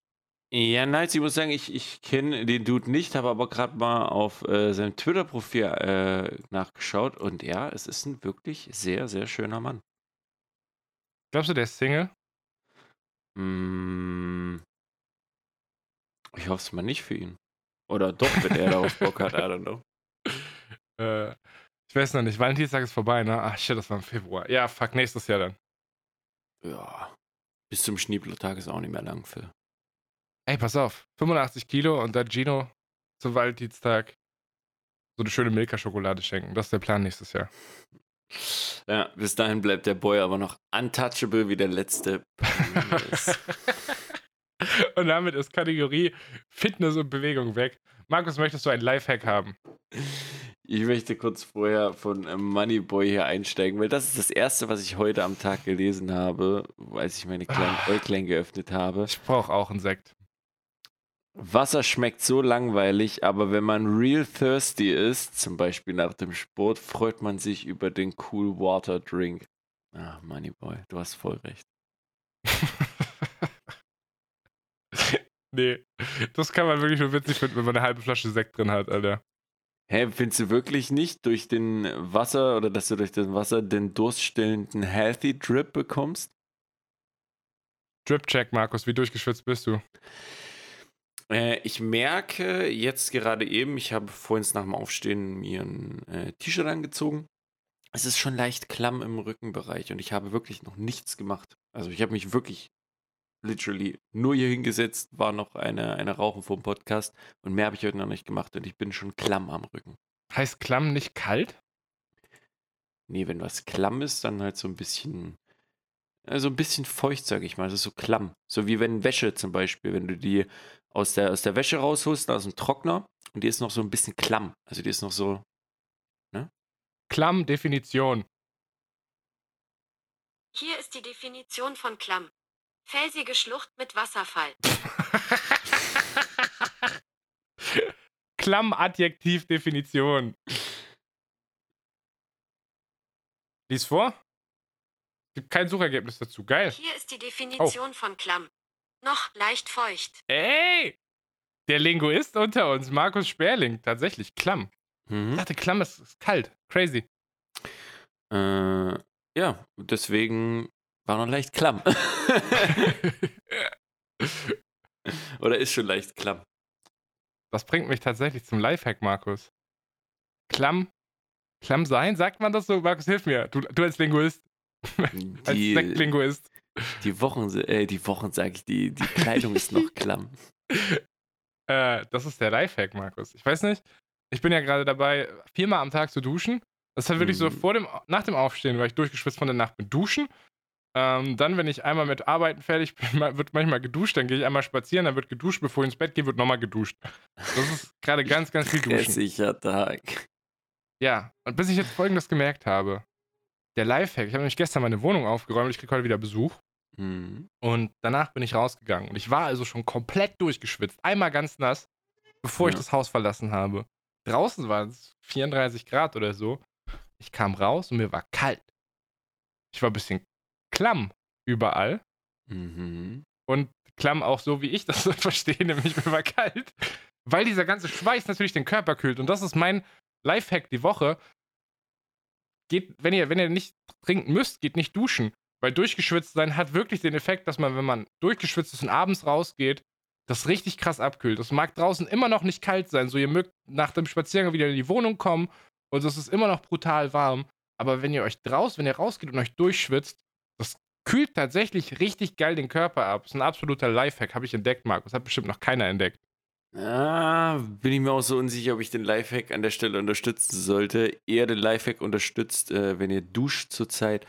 Ja, nice. Ich muss sagen, ich, ich kenne den Dude nicht, habe aber gerade mal auf äh, seinem Twitter-Profil äh, nachgeschaut. Und ja, es ist ein wirklich sehr, sehr schöner Mann. Glaubst du, der ist Single? Mm, ich hoffe es mal nicht für ihn. Oder doch, wenn er darauf Bock hat, I don't know. Äh, ich weiß noch nicht. Valentinstag ist vorbei, ne? Ach shit, das war im Februar. Ja, fuck, nächstes Jahr dann. Ja, bis zum Schneeblottag ist auch nicht mehr lang, Phil. Ey, pass auf. 85 Kilo und dann Gino zum Valentinstag so eine schöne Milka-Schokolade schenken. Das ist der Plan nächstes Jahr. Ja, bis dahin bleibt der Boy aber noch untouchable wie der letzte. Und damit ist Kategorie Fitness und Bewegung weg. Markus, möchtest du einen Lifehack haben? Ich möchte kurz vorher von äh, Moneyboy hier einsteigen, weil das ist das erste, was ich heute am Tag gelesen habe, als ich meine kleinen Ah. Äuglein geöffnet habe. Ich brauche auch einen Sekt. Wasser schmeckt so langweilig, aber wenn man real thirsty ist, zum Beispiel nach dem Sport, freut man sich über den Cool Water Drink. Ah, Moneyboy, du hast voll recht. nee, das kann man wirklich nur witzig finden, wenn man eine halbe Flasche Sekt drin hat, Alter. Hä, findest du wirklich nicht durch den Wasser oder dass du durch das Wasser den durststillenden Healthy Drip bekommst? Drip-Check, Markus, wie durchgeschwitzt bist du? Äh, ich merke jetzt gerade eben, ich habe vorhin nach dem Aufstehen mir ein äh, T-Shirt angezogen es ist schon leicht klamm im Rückenbereich und ich habe wirklich noch nichts gemacht. Also ich habe mich wirklich literally nur hier hingesetzt, war noch eine, eine Rauchen vom Podcast und mehr habe ich heute noch nicht gemacht und ich bin schon klamm am Rücken. Heißt klamm nicht kalt? Nee, wenn was klamm ist, dann halt so ein bisschen, also ein bisschen feucht, sage ich mal. Das ist so klamm. So wie wenn Wäsche zum Beispiel, wenn du die aus der, aus der Wäsche rausholst, aus dem Trockner und die ist noch so ein bisschen klamm. Also die ist noch so, Klamm, Definition. Hier ist die Definition von Klamm. Felsige Schlucht mit Wasserfall. Klamm, Adjektiv, Definition. Lies vor. Gibt kein Suchergebnis dazu. Geil. Hier ist die Definition von Klamm. Noch leicht feucht. Ey! Der Linguist unter uns, Markus Sperling, tatsächlich Klamm. Ich mhm. dachte, Klamm ist, ist kalt. Crazy. äh, ja, deswegen war noch leicht klamm. Oder ist schon leicht klamm. Das bringt mich tatsächlich zum Lifehack, Markus. Klamm. Klamm sein? Sagt man das so? Markus, hilf mir. Du, du als Linguist. als Die, Sektlinguist. die Wochen, äh, die Wochen sage ich, die, die Kleidung ist noch klamm. Äh, das ist der Lifehack, Markus. Ich weiß nicht. Ich bin ja gerade dabei, viermal am Tag zu duschen. Das ist halt wirklich so Mhm. vor dem, nach dem Aufstehen, weil ich durchgeschwitzt von der Nacht bin, duschen. Ähm, dann, wenn ich einmal mit Arbeiten fertig bin, wird manchmal geduscht, dann gehe ich einmal spazieren, dann wird geduscht, bevor ich ins Bett gehe, wird nochmal geduscht. Das ist gerade ganz, ganz viel Duschen. Stressiger Tag. Ja, und bis ich jetzt folgendes gemerkt habe. Der Lifehack, ich habe nämlich gestern meine Wohnung aufgeräumt, ich kriege heute wieder Besuch. Mhm. Und danach bin ich rausgegangen. Und ich war also schon komplett durchgeschwitzt. Einmal ganz nass, bevor ich Ja. das Haus verlassen habe. Draußen waren es 34 Grad oder so. Ich kam raus und mir war kalt. Ich war ein bisschen klamm überall. Mhm. Und klamm auch so, wie ich das verstehe, nämlich mir war kalt. Weil dieser ganze Schweiß natürlich den Körper kühlt. Und das ist mein Lifehack die Woche. Geht, wenn ihr, wenn ihr nicht trinken müsst, geht nicht duschen. Weil durchgeschwitzt sein hat wirklich den Effekt, dass man, wenn man durchgeschwitzt ist und abends rausgeht, das richtig krass abkühlt. Es mag draußen immer noch nicht kalt sein. So, ihr mögt nach dem Spaziergang wieder in die Wohnung kommen und es ist immer noch brutal warm. Aber wenn ihr euch draußen, wenn ihr rausgeht und euch durchschwitzt, das kühlt tatsächlich richtig geil den Körper ab. Das ist ein absoluter Lifehack, habe ich entdeckt, Markus. Hat bestimmt noch keiner entdeckt. Ah, bin ich mir auch so unsicher, ob ich den Lifehack an der Stelle unterstützen sollte. Eher den Lifehack unterstützt, äh, wenn ihr duscht zurzeit,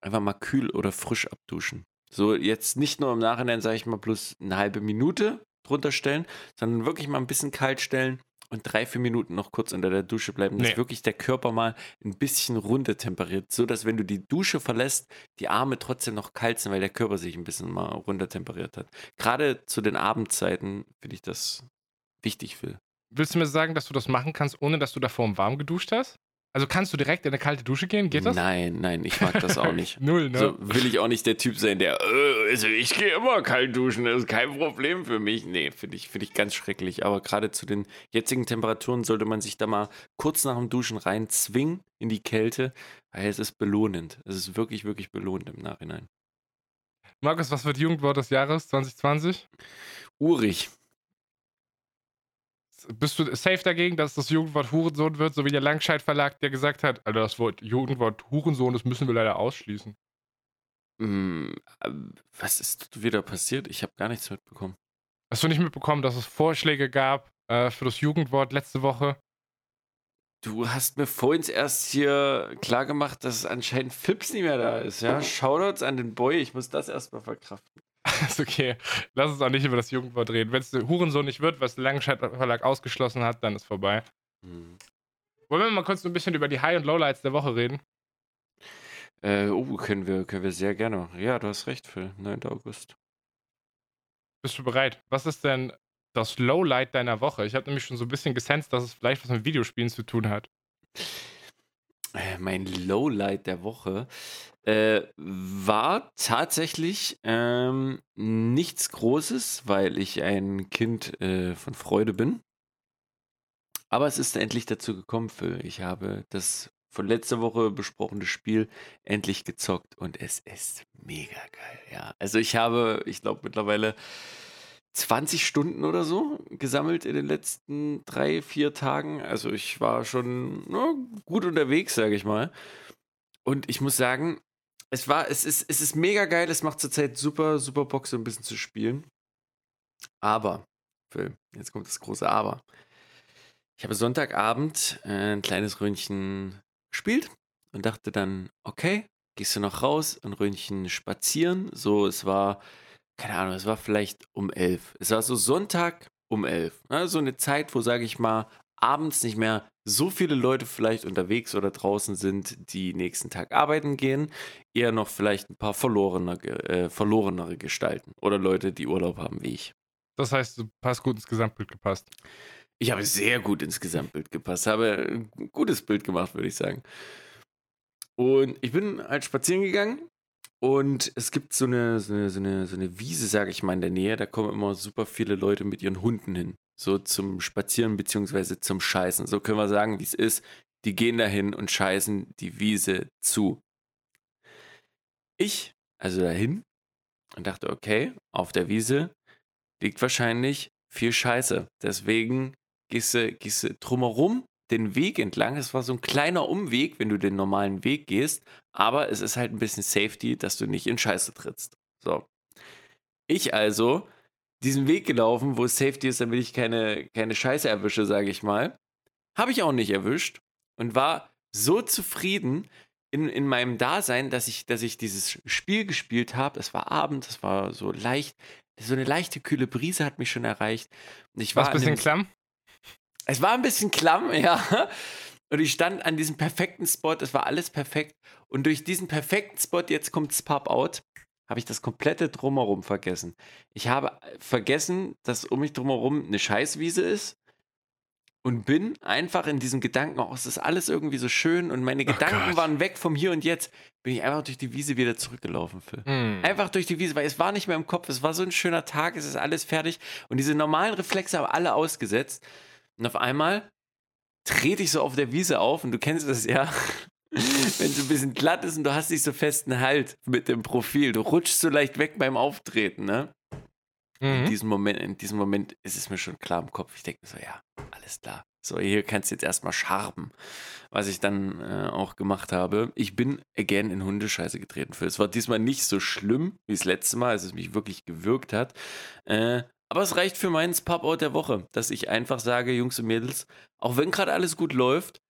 einfach mal kühl oder frisch abduschen. So jetzt nicht nur im Nachhinein, sage ich mal, plus eine halbe Minute drunter stellen, sondern wirklich mal ein bisschen kalt stellen und drei, vier Minuten noch kurz unter der Dusche bleiben, dass Nee. wirklich der Körper mal ein bisschen runtertemperiert, so dass wenn du die Dusche verlässt, die Arme trotzdem noch kalt sind, weil der Körper sich ein bisschen mal runtertemperiert hat. Gerade zu den Abendzeiten finde ich das wichtig, Phil. Willst du mir sagen, dass du das machen kannst, ohne dass du davor warm geduscht hast? Also kannst du direkt in eine kalte Dusche gehen? Geht das? Nein, nein, ich mag das auch nicht. Null, ne? So will ich auch nicht der Typ sein, der, äh, also ich gehe immer kalt duschen, das ist kein Problem für mich. Nee, finde ich, find ich ganz schrecklich. Aber gerade zu den jetzigen Temperaturen sollte man sich da mal kurz nach dem Duschen rein zwingen in die Kälte, weil es ist belohnend. Es ist wirklich, wirklich belohnend im Nachhinein. Markus, was wird Jugendwort des Jahres 2020? Urig. Bist du safe dagegen, dass das Jugendwort Hurensohn wird, so wie der Langscheid Verlag, der gesagt hat, also das Wort Jugendwort Hurensohn, das müssen wir leider ausschließen. Hm, äh, was ist wieder passiert? Ich habe gar nichts mitbekommen. Hast du nicht mitbekommen, dass es Vorschläge gab äh, für das Jugendwort letzte Woche? Du hast mir vorhin erst hier klargemacht, dass anscheinend Fips nicht mehr da ist, ja? Shoutouts an den Boy, ich muss das erstmal verkraften. ist okay. Lass uns auch nicht über das Jugendwort reden. Wenn es Hurensohn nicht wird, was der Langscheid Verlag ausgeschlossen hat, dann ist vorbei. Hm. Wollen wir mal kurz ein bisschen über die High- und Lowlights der Woche reden? Äh, oh, können wir, können wir sehr gerne. Ja, du hast recht, Phil. 9. August. Bist du bereit? Was ist denn das Lowlight deiner Woche? Ich habe nämlich schon so ein bisschen gesensed, dass es vielleicht was mit Videospielen zu tun hat. Äh, mein Lowlight der Woche äh, war tatsächlich ähm, nichts Großes, weil ich ein Kind äh, von Freude bin. Aber es ist endlich dazu gekommen, Phil. Ich habe das von letzter Woche besprochene Spiel endlich gezockt und es ist mega geil, ja. Also ich habe, ich glaube mittlerweile 20 Stunden oder so gesammelt in den letzten drei, vier Tagen. Also ich war schon na, gut unterwegs, sage ich mal. Und ich muss sagen, es war, es ist, es ist mega geil. Es macht zurzeit super, super Bock, so ein bisschen zu spielen. Aber, Phil, jetzt kommt das große Aber. Ich habe Sonntagabend äh, ein kleines Röntchen gespielt und dachte dann, okay, gehst du noch raus, ein Röntchen spazieren. So, es war, keine Ahnung, es war vielleicht um elf. Es war so Sonntag um elf. Ne? So eine Zeit, wo, sage ich mal, abends nicht mehr so viele Leute vielleicht unterwegs oder draußen sind, die nächsten Tag arbeiten gehen, eher noch vielleicht ein paar verlorene, äh, verlorenere Gestalten oder Leute, die Urlaub haben wie ich. Das heißt, du hast gut ins Gesamtbild gepasst. Ich habe sehr gut ins Gesamtbild gepasst, habe ein gutes Bild gemacht, würde ich sagen. Und ich bin halt spazieren gegangen und es gibt so eine, so eine, so eine, so eine Wiese, sage ich mal, in der Nähe. Da kommen immer super viele Leute mit ihren Hunden hin so zum Spazieren beziehungsweise zum Scheißen. So können wir sagen, wie es ist. Die gehen dahin und scheißen die Wiese zu. Ich, also dahin, und dachte, okay, auf der Wiese liegt wahrscheinlich viel Scheiße. Deswegen gehst du, gehst du drumherum den Weg entlang. Es war so ein kleiner Umweg, wenn du den normalen Weg gehst, aber es ist halt ein bisschen Safety, dass du nicht in Scheiße trittst. So. Ich also diesen Weg gelaufen, wo es Safety ist, damit ich keine, keine Scheiße erwische, sage ich mal. Habe ich auch nicht erwischt und war so zufrieden in, in meinem Dasein, dass ich, dass ich dieses Spiel gespielt habe. Es war Abend, es war so leicht, so eine leichte kühle Brise hat mich schon erreicht. Und ich war ein bisschen klamm? Es war ein bisschen klamm, ja. Und ich stand an diesem perfekten Spot, es war alles perfekt. Und durch diesen perfekten Spot, jetzt kommt das Pop-Out, habe ich das komplette Drumherum vergessen. Ich habe vergessen, dass um mich drumherum eine Scheißwiese ist und bin einfach in diesem Gedanken, oh, es ist alles irgendwie so schön und meine Gedanken waren weg vom Hier und Jetzt, bin ich einfach durch die Wiese wieder zurückgelaufen, Phil. Hm. Einfach durch die Wiese, weil es war nicht mehr im Kopf, es war so ein schöner Tag, es ist alles fertig und diese normalen Reflexe haben alle ausgesetzt und auf einmal trete ich so auf der Wiese auf und du kennst das ja, wenn es ein bisschen glatt ist und du hast nicht so festen Halt mit dem Profil. Du rutschst so leicht weg beim Auftreten, ne? In, Mhm. diesem Moment, in diesem Moment ist es mir schon klar im Kopf. Ich denke mir so, ja, alles klar. So, hier kannst du jetzt erstmal scharben. Was ich dann äh, auch gemacht habe. Ich bin again in Hundescheiße getreten. Für. Es war diesmal nicht so schlimm wie das letzte Mal, als es mich wirklich gewürgt hat. Äh, aber es reicht für meinen Pop-Out der Woche, dass ich einfach sage, Jungs und Mädels, auch wenn gerade alles gut läuft,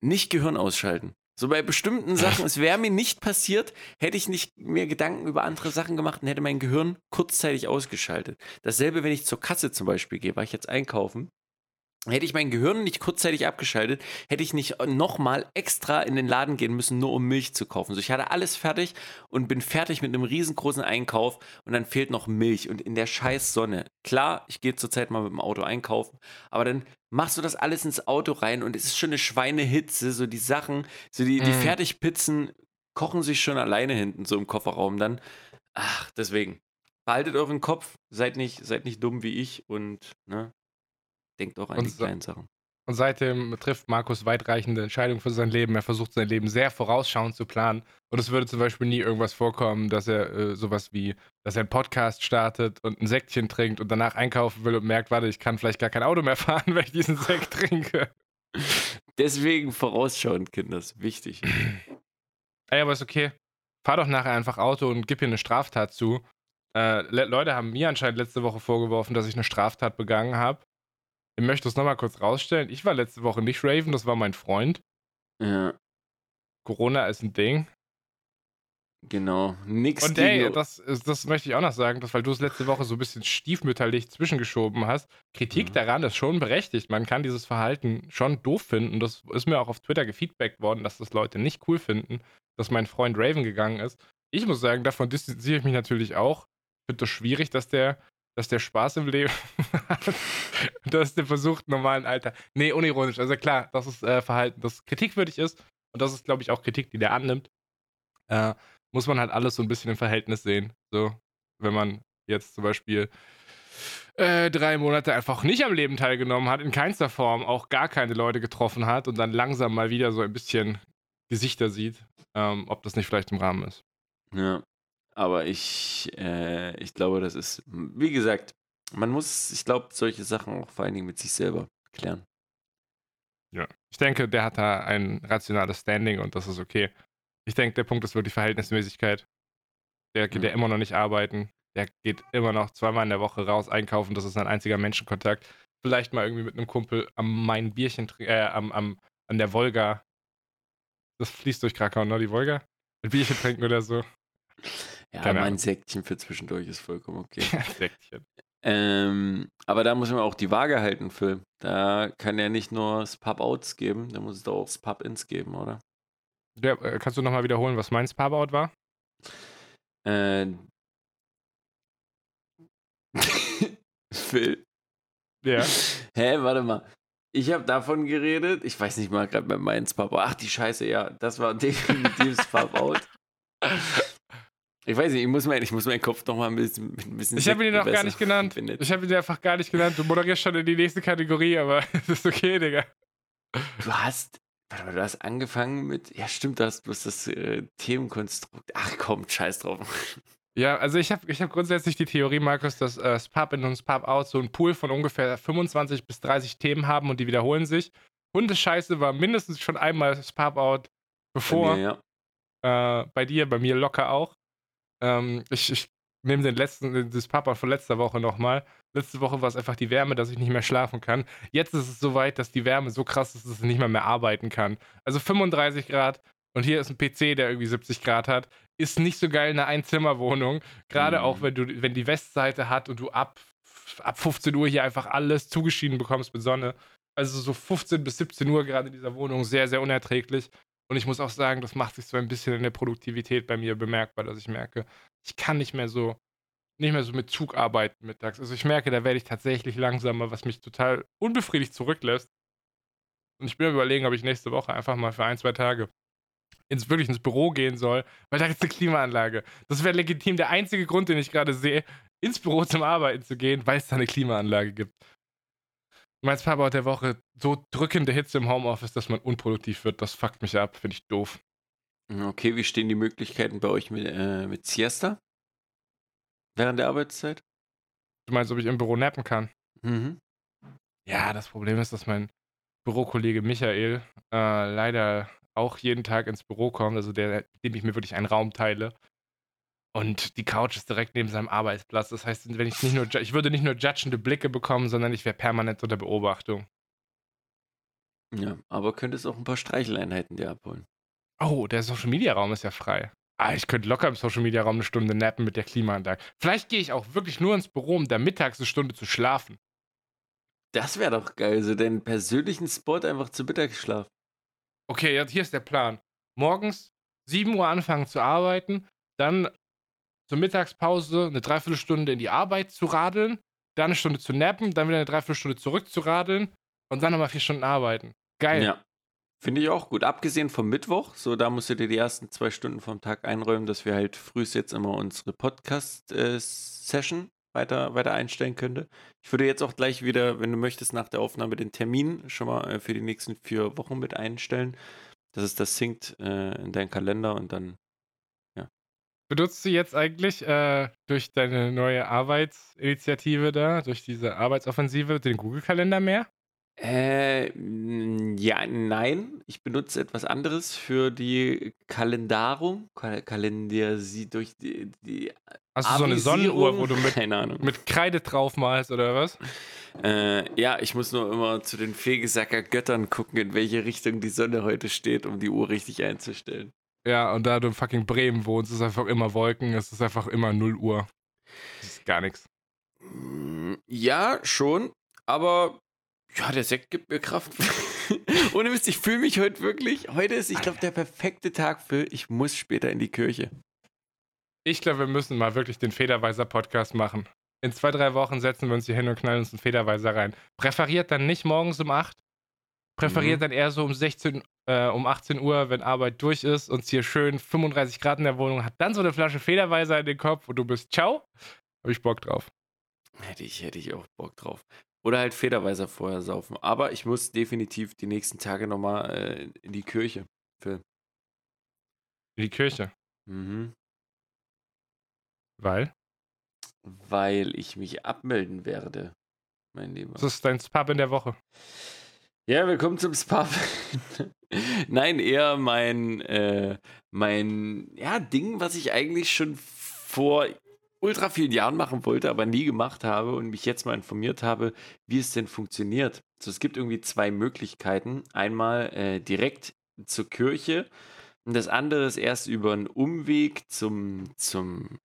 nicht Gehirn ausschalten. So bei bestimmten Sachen, es wäre mir nicht passiert, hätte ich nicht mir Gedanken über andere Sachen gemacht und hätte mein Gehirn kurzzeitig ausgeschaltet. Dasselbe, wenn ich zur Kasse zum Beispiel gehe, war ich jetzt einkaufen. Hätte ich mein Gehirn nicht kurzzeitig abgeschaltet, hätte ich nicht nochmal extra in den Laden gehen müssen, nur um Milch zu kaufen. So, ich hatte alles fertig und bin fertig mit einem riesengroßen Einkauf und dann fehlt noch Milch und in der scheiß Sonne. Klar, ich gehe zurzeit mal mit dem Auto einkaufen, aber dann machst du das alles ins Auto rein und es ist schon eine Schweinehitze, so die Sachen, so die, die Mm. Fertigpizzen kochen sich schon alleine hinten so im Kofferraum dann. Ach, deswegen. Behaltet euren Kopf, seid nicht, seid nicht dumm wie ich und ne, denkt auch an Und die kleinen Sachen. Und seitdem trifft Markus weitreichende Entscheidungen für sein Leben. Er versucht sein Leben sehr vorausschauend zu planen. Und es würde zum Beispiel nie irgendwas vorkommen, dass er äh, sowas wie, dass er einen Podcast startet und ein Säckchen trinkt und danach einkaufen will und merkt, warte, ich kann vielleicht gar kein Auto mehr fahren, wenn ich diesen Sekt trinke. Deswegen vorausschauend, Kinder, ist wichtig. Ey, aber ist okay. Fahr doch nachher einfach Auto und gib hier eine Straftat zu. Äh, Le Leute haben mir anscheinend letzte Woche vorgeworfen, dass ich eine Straftat begangen habe. Ich möchte es nochmal kurz rausstellen. Ich war letzte Woche nicht Raven, das war mein Freund. Ja, Corona ist ein Ding. genau. Nix Und ey, das, das möchte ich auch noch sagen, dass, weil du es letzte Woche so ein bisschen stiefmütterlich zwischengeschoben hast. Kritik Mhm. daran ist schon berechtigt. Man kann dieses Verhalten schon doof finden. Das ist mir auch auf Twitter gefeedbackt worden, dass das Leute nicht cool finden, dass mein Freund Raven gegangen ist. Ich muss sagen, davon distanziere ich mich natürlich auch. Ich finde das schwierig, dass der, dass der Spaß im Leben hat. dass der versucht, normalen Alter. Nee, unironisch. Also klar, das ist äh, Verhalten, das kritikwürdig ist. Und das ist, glaube ich, auch Kritik, die der annimmt. Äh, muss man halt alles so ein bisschen im Verhältnis sehen. So, wenn man jetzt zum Beispiel äh, drei Monate einfach nicht am Leben teilgenommen hat, in keinster Form auch gar keine Leute getroffen hat und dann langsam mal wieder so ein bisschen Gesichter sieht, ähm, ob das nicht vielleicht im Rahmen ist. Ja. Aber ich, äh, ich glaube, das ist, wie gesagt, man muss, ich glaube, solche Sachen auch vor allen Dingen mit sich selber klären. Ja. Ich denke, der hat da ein rationales Standing und das ist okay. Ich denke, der Punkt ist wirklich Verhältnismäßigkeit. Der geht ja Mhm. immer noch nicht arbeiten. Der geht immer noch zweimal in der Woche raus einkaufen. Das ist sein einziger Menschenkontakt. Vielleicht mal irgendwie mit einem Kumpel am Main Bierchen, äh, am, am, an der Wolga. Das fließt durch Krakau, ne, die Wolga? Ein Bierchen trinken oder so. Ja, Keine mein. Säckchen für zwischendurch ist vollkommen okay. Säckchen. ähm, aber da muss man auch die Waage halten, Phil. Da kann ja nicht nur das Pub-Outs geben, da muss es doch auch das Pub-Ins geben, oder? Ja, äh, kannst du nochmal wiederholen, was mein Spa-Out war? Äh, Phil. Ja. Hä, warte mal. Ich habe davon geredet. Ich weiß nicht mal gerade bei meins Papa. Ach, die Scheiße, ja. Das war definitiv das Pub-Out. Ich weiß nicht, ich muss, mein, ich muss meinen Kopf noch mal ein bisschen. Ein bisschen Ich habe ihn dir noch gar nicht genannt. benetzen. Ich habe ihn dir einfach gar nicht genannt. Du moderierst schon in die nächste Kategorie, aber das ist okay, Digga. Du hast. Warte mal, du hast angefangen mit. Ja, stimmt, du hast bloß das äh, Themenkonstrukt. Ach komm, scheiß drauf. Ja, also ich habe ich hab grundsätzlich die Theorie, Markus, dass äh, Spub in und Spub out so einen Pool von ungefähr 25 bis 30 Themen haben und die wiederholen sich. Hundescheiße war mindestens schon einmal Spub out bevor. Bei mir, ja. Äh, bei dir, bei mir locker auch. Ähm, ich ich nehme den letzten, das Papa von letzter Woche nochmal. Letzte Woche war es einfach die Wärme, dass ich nicht mehr schlafen kann. Jetzt ist es soweit, dass die Wärme so krass ist, dass ich nicht mal mehr arbeiten kann. Also 35 Grad und hier ist ein PC, der irgendwie 70 Grad hat. Ist nicht so geil in einer Einzimmerwohnung. Gerade Mhm. auch, wenn du, wenn die Westseite hat und du ab, ab 15 Uhr hier einfach alles zugeschieden bekommst mit Sonne. Also so 15 bis 17 Uhr gerade in dieser Wohnung sehr, sehr unerträglich. Und ich muss auch sagen, das macht sich so ein bisschen in der Produktivität bei mir bemerkbar, dass ich merke, ich kann nicht mehr so, nicht mehr so mit Zug arbeiten mittags. Also ich merke, da werde ich tatsächlich langsamer, was mich total unbefriedigt zurücklässt. Und ich bin am überlegen, ob ich nächste Woche einfach mal für ein, zwei Tage ins wirklich ins Büro gehen soll, weil da ist eine Klimaanlage. Das wäre legitim der einzige Grund, den ich gerade sehe, ins Büro zum Arbeiten zu gehen, weil es da eine Klimaanlage gibt. Mein Papa der Woche, so drückende Hitze im Homeoffice, dass man unproduktiv wird, das fuckt mich ab, finde ich doof. Okay, wie stehen die Möglichkeiten bei euch mit, äh, mit Siesta? Während der Arbeitszeit? Du meinst, ob ich im Büro nappen kann? Mhm. Ja, das Problem ist, dass mein Bürokollege Michael äh, leider auch jeden Tag ins Büro kommt, also der, dem ich mir wirklich einen Raum teile. Und die Couch ist direkt neben seinem Arbeitsplatz. Das heißt, wenn ich nicht nur, ich würde nicht nur judgende Blicke bekommen, sondern ich wäre permanent unter Beobachtung. Ja, aber könntest auch ein paar Streicheleinheiten dir abholen. Oh, der Social Media Raum ist ja frei. Ah, ich könnte locker im Social Media Raum eine Stunde nappen mit der Klimaanlage. Vielleicht gehe ich auch wirklich nur ins Büro, um da mittags eine Stunde zu schlafen. Das wäre doch geil, so deinen persönlichen Spot einfach zu Mittagsschlaf. Okay, jetzt hier ist der Plan. Morgens 7 Uhr anfangen zu arbeiten, dann zur Mittagspause eine Dreiviertelstunde in die Arbeit zu radeln, dann eine Stunde zu nappen, dann wieder eine Dreiviertelstunde zurück zu radeln und dann nochmal vier Stunden arbeiten. Geil. Ja. Finde ich auch gut. Abgesehen vom Mittwoch, so da musst du dir die ersten zwei Stunden vom Tag einräumen, dass wir halt frühst jetzt immer unsere Podcast-Session weiter, weiter einstellen könnte. Ich würde jetzt auch gleich wieder, wenn du möchtest, nach der Aufnahme den Termin schon mal äh, für die nächsten vier Wochen mit einstellen. Dass es das sinkt äh, in deinen Kalender und dann. Benutzt du jetzt eigentlich äh, durch deine neue Arbeitsinitiative da, durch diese Arbeitsoffensive, den Google-Kalender mehr? Äh, ja, nein. Ich benutze etwas anderes für die Kalendarung. Kal Kalender sie durch die, die Hast du so eine? Sonnenuhr, wo du mit, mit Kreide draufmalst oder was? Äh, ja, ich muss nur immer zu den Fegesacker Göttern gucken, in welche Richtung die Sonne heute steht, um die Uhr richtig einzustellen. Ja, und da du in fucking Bremen wohnst, ist einfach immer Wolken, es ist einfach immer 0 Uhr. Das ist gar nichts. Mm, Ja, schon, aber ja, der Sekt gibt mir Kraft. Ohne Mist, ich fühle mich heute wirklich. Heute ist, ich glaube, der perfekte Tag für, ich muss später in die Kirche. Ich glaube, wir müssen mal wirklich den Federweiser-Podcast machen. In zwei, drei Wochen setzen wir uns hier hin und knallen uns einen Federweiser rein. Präferiert dann nicht morgens um 8. Präferiert Mhm. dann eher so um 16, äh, um 18 Uhr, wenn Arbeit durch ist und es hier schön 35 Grad in der Wohnung hat. Dann so eine Flasche Federweiser in den Kopf und du bist ciao. Hab ich Bock drauf. Hätte ich, hätte ich auch Bock drauf. Oder halt Federweiser vorher saufen. Aber ich muss definitiv die nächsten Tage nochmal äh, in die Kirche. Phil. In die Kirche. Mhm. Weil? Weil ich mich abmelden werde, mein Lieber. Das ist dein Pub in der Woche. Ja, willkommen zum Spa. Nein, eher mein, äh, mein ja, Ding, was ich eigentlich schon vor ultra vielen Jahren machen wollte, aber nie gemacht habe und mich jetzt mal informiert habe, wie es denn funktioniert. Also es gibt irgendwie zwei Möglichkeiten. Einmal äh, direkt zur Kirche und das andere ist erst über einen Umweg zum, zum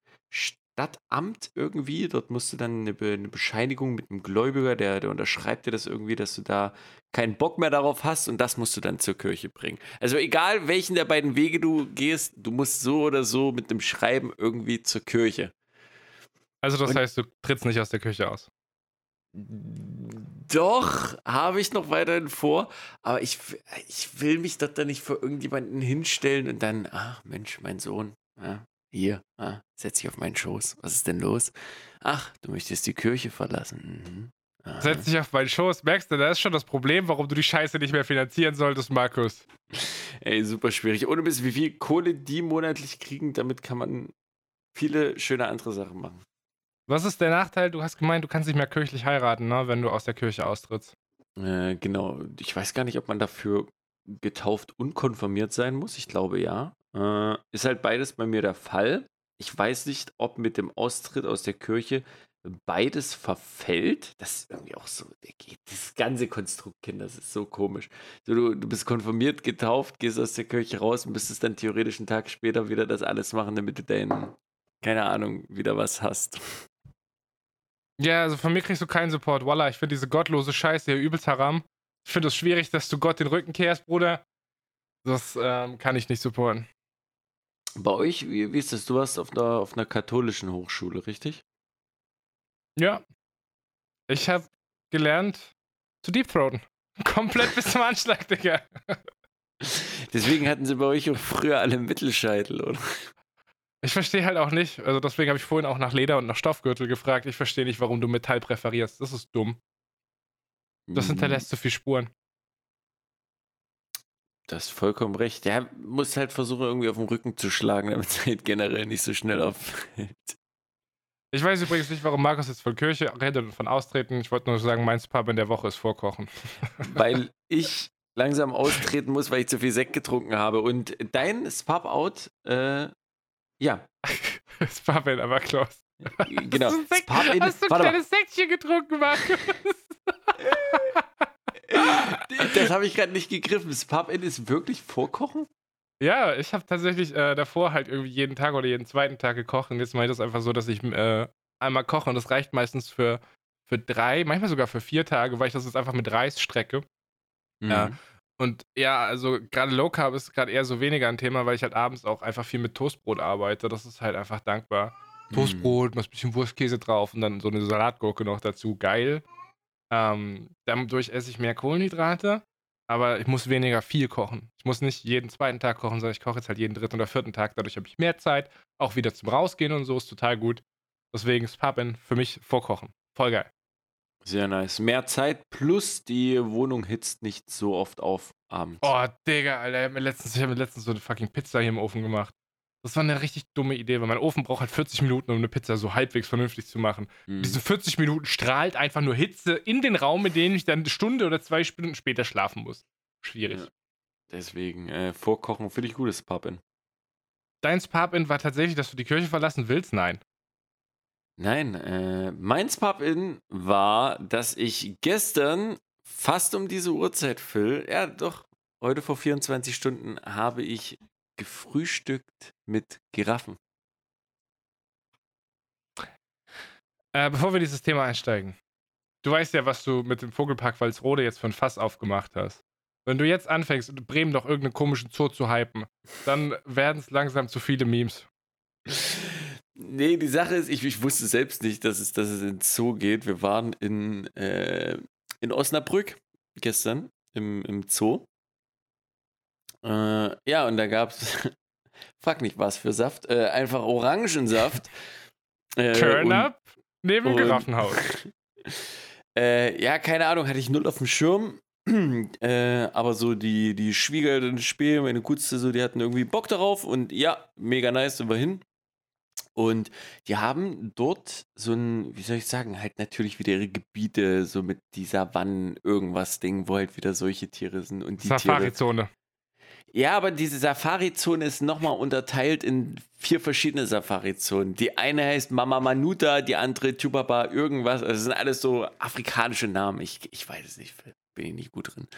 Stadtamt irgendwie. Dort musst du dann eine, Be eine Bescheinigung mit einem Gläubiger, der, der unterschreibt dir das irgendwie, dass du da keinen Bock mehr darauf hast und das musst du dann zur Kirche bringen. Also egal, welchen der beiden Wege du gehst, du musst so oder so mit dem Schreiben irgendwie zur Kirche. Also das Und- heißt, du trittst nicht aus der Küche aus. Doch, habe ich noch weiterhin vor, aber ich, ich will mich dort dann nicht vor irgendjemanden hinstellen und dann, ach Mensch, mein Sohn, ja, hier, ah, setz dich auf meinen Schoß. Was ist denn los? Ach, du möchtest die Kirche verlassen. Mhm. Setz dich auf meinen Schoß. Merkst du, das ist schon das Problem, warum du die Scheiße nicht mehr finanzieren solltest, Markus. Ey, super schwierig. Ohne bis wie viel Kohle die monatlich kriegen, damit kann man viele schöne andere Sachen machen. Was ist der Nachteil? Du hast gemeint, du kannst nicht mehr kirchlich heiraten, ne, wenn du aus der Kirche austrittst. Äh, genau. Ich weiß gar nicht, ob man dafür getauft und konfirmiert sein muss. Ich glaube ja. Äh, ist halt beides bei mir der Fall. Ich weiß nicht, ob mit dem Austritt aus der Kirche beides verfällt. Das ist irgendwie auch so. Das ganze Konstrukt, Kinder, das ist so komisch. So, du, du bist konfirmiert, getauft, gehst aus der Kirche raus und müsstest dann theoretisch einen Tag später wieder das alles machen, damit du dein, keine Ahnung, wieder was hast. Ja, also von mir kriegst du keinen Support. Voila, ich finde diese gottlose Scheiße hier übelst haram. Ich finde es schwierig, dass du Gott den Rücken kehrst, Bruder. Das ähm, kann ich nicht supporten. Bei euch, wie, wie ist das? Du warst auf einer, auf einer katholischen Hochschule, richtig? Ja. Ich habe gelernt zu deepthroaten. Komplett bis zum Anschlag, Digga. Deswegen hatten sie bei euch auch früher alle Mittelscheitel, oder? Ich verstehe halt auch nicht, also deswegen habe ich vorhin auch nach Leder und nach Stoffgürtel gefragt. Ich verstehe nicht, warum du Metall präferierst. Das ist dumm. Das Mhm. hinterlässt zu viel Spuren. Das ist vollkommen recht. Ja, muss halt versuchen, irgendwie auf den Rücken zu schlagen, damit es halt generell nicht so schnell auffällt. Ich weiß übrigens nicht, warum Markus jetzt von Kirche redet und von Austreten. Ich wollte nur sagen, mein Pub in der Woche ist Vorkochen. Weil ich langsam austreten muss, weil ich zu viel Sekt getrunken habe. Und dein Spub-Out, äh, ja, Das Pub in, aber Klaus. genau. Hast du ein, Spub-In- hast du ein kleines Säckchen getrunken, Markus? Das habe ich gerade nicht gegriffen. Das Pub-In ist wirklich Vorkochen? Ja, ich habe tatsächlich äh, davor halt irgendwie jeden Tag oder jeden zweiten Tag gekocht und jetzt mache ich das einfach so, dass ich äh, einmal koche und das reicht meistens für, für drei, manchmal sogar für vier Tage, weil ich das jetzt einfach mit Reis strecke. Ja. Mhm. Und ja, also gerade Low Carb ist gerade eher so weniger ein Thema, weil ich halt abends auch einfach viel mit Toastbrot arbeite. Das ist halt einfach dankbar. Mhm. Toastbrot, mal ein bisschen Wurstkäse drauf und dann so eine Salatgurke noch dazu. Geil. Ähm, dadurch esse ich mehr Kohlenhydrate, aber ich muss weniger viel kochen. Ich muss nicht jeden zweiten Tag kochen, sondern ich koche jetzt halt jeden dritten oder vierten Tag. Dadurch habe ich mehr Zeit, auch wieder zum Rausgehen und so, ist total gut. Deswegen ist Pappen für mich vorkochen. Voll geil. Sehr nice. Mehr Zeit plus die Wohnung hitzt nicht so oft auf abends. Oh, Digga, Alter, ich habe mir, letztens- ich hab mir letztens so eine fucking Pizza hier im Ofen gemacht. Das war eine richtig dumme Idee, weil mein Ofen braucht halt 40 Minuten, um eine Pizza so halbwegs vernünftig zu machen. Mhm. Diese 40 Minuten strahlt einfach nur Hitze in den Raum, in dem ich dann eine Stunde oder zwei Stunden später schlafen muss. Schwierig. Ja. Deswegen, äh, Vorkochen finde ich gutes Pub-In. Dein Pub-In war tatsächlich, dass du die Kirche verlassen willst? Nein. Nein, äh, mein Pub-In war, dass ich gestern fast um diese Uhrzeit, Phil, ja doch, heute vor 24 Stunden habe ich gefrühstückt mit Giraffen. Äh, bevor wir dieses Thema einsteigen. Du weißt ja, was du mit dem Vogelpark Walsrode jetzt für ein Fass aufgemacht hast. Wenn du jetzt anfängst, in Bremen noch irgendeinen komischen Zoo zu hypen, dann werden es langsam zu viele Memes. Nee, die Sache ist, ich, ich wusste selbst nicht, dass es, dass es in Zoo geht. Wir waren in, äh, in Osnabrück gestern im, im Zoo. Äh, ja, und da gab es, frag nicht was für Saft, äh, einfach Orangensaft. Äh, Turn und- up neben und- Giraffenhaus. Äh, ja, keine Ahnung, hatte ich null auf dem Schirm. äh, aber so die, die Schwieger, das Spiel, meine Gutste, so, die hatten irgendwie Bock darauf und ja, mega nice, sind wir hin. Und die haben dort so ein, wie soll ich sagen, halt natürlich wieder ihre Gebiete, so mit dieser Wann irgendwas Ding, wo halt wieder solche Tiere sind und die Tiere. Safari-Zone. Ja, aber diese Safari-Zone ist nochmal unterteilt in vier verschiedene Safari-Zonen. Die eine heißt Mama Manuta, die andere Chubaba, irgendwas. Also das sind alles so afrikanische Namen. Ich, ich weiß es nicht, bin ich nicht gut drin.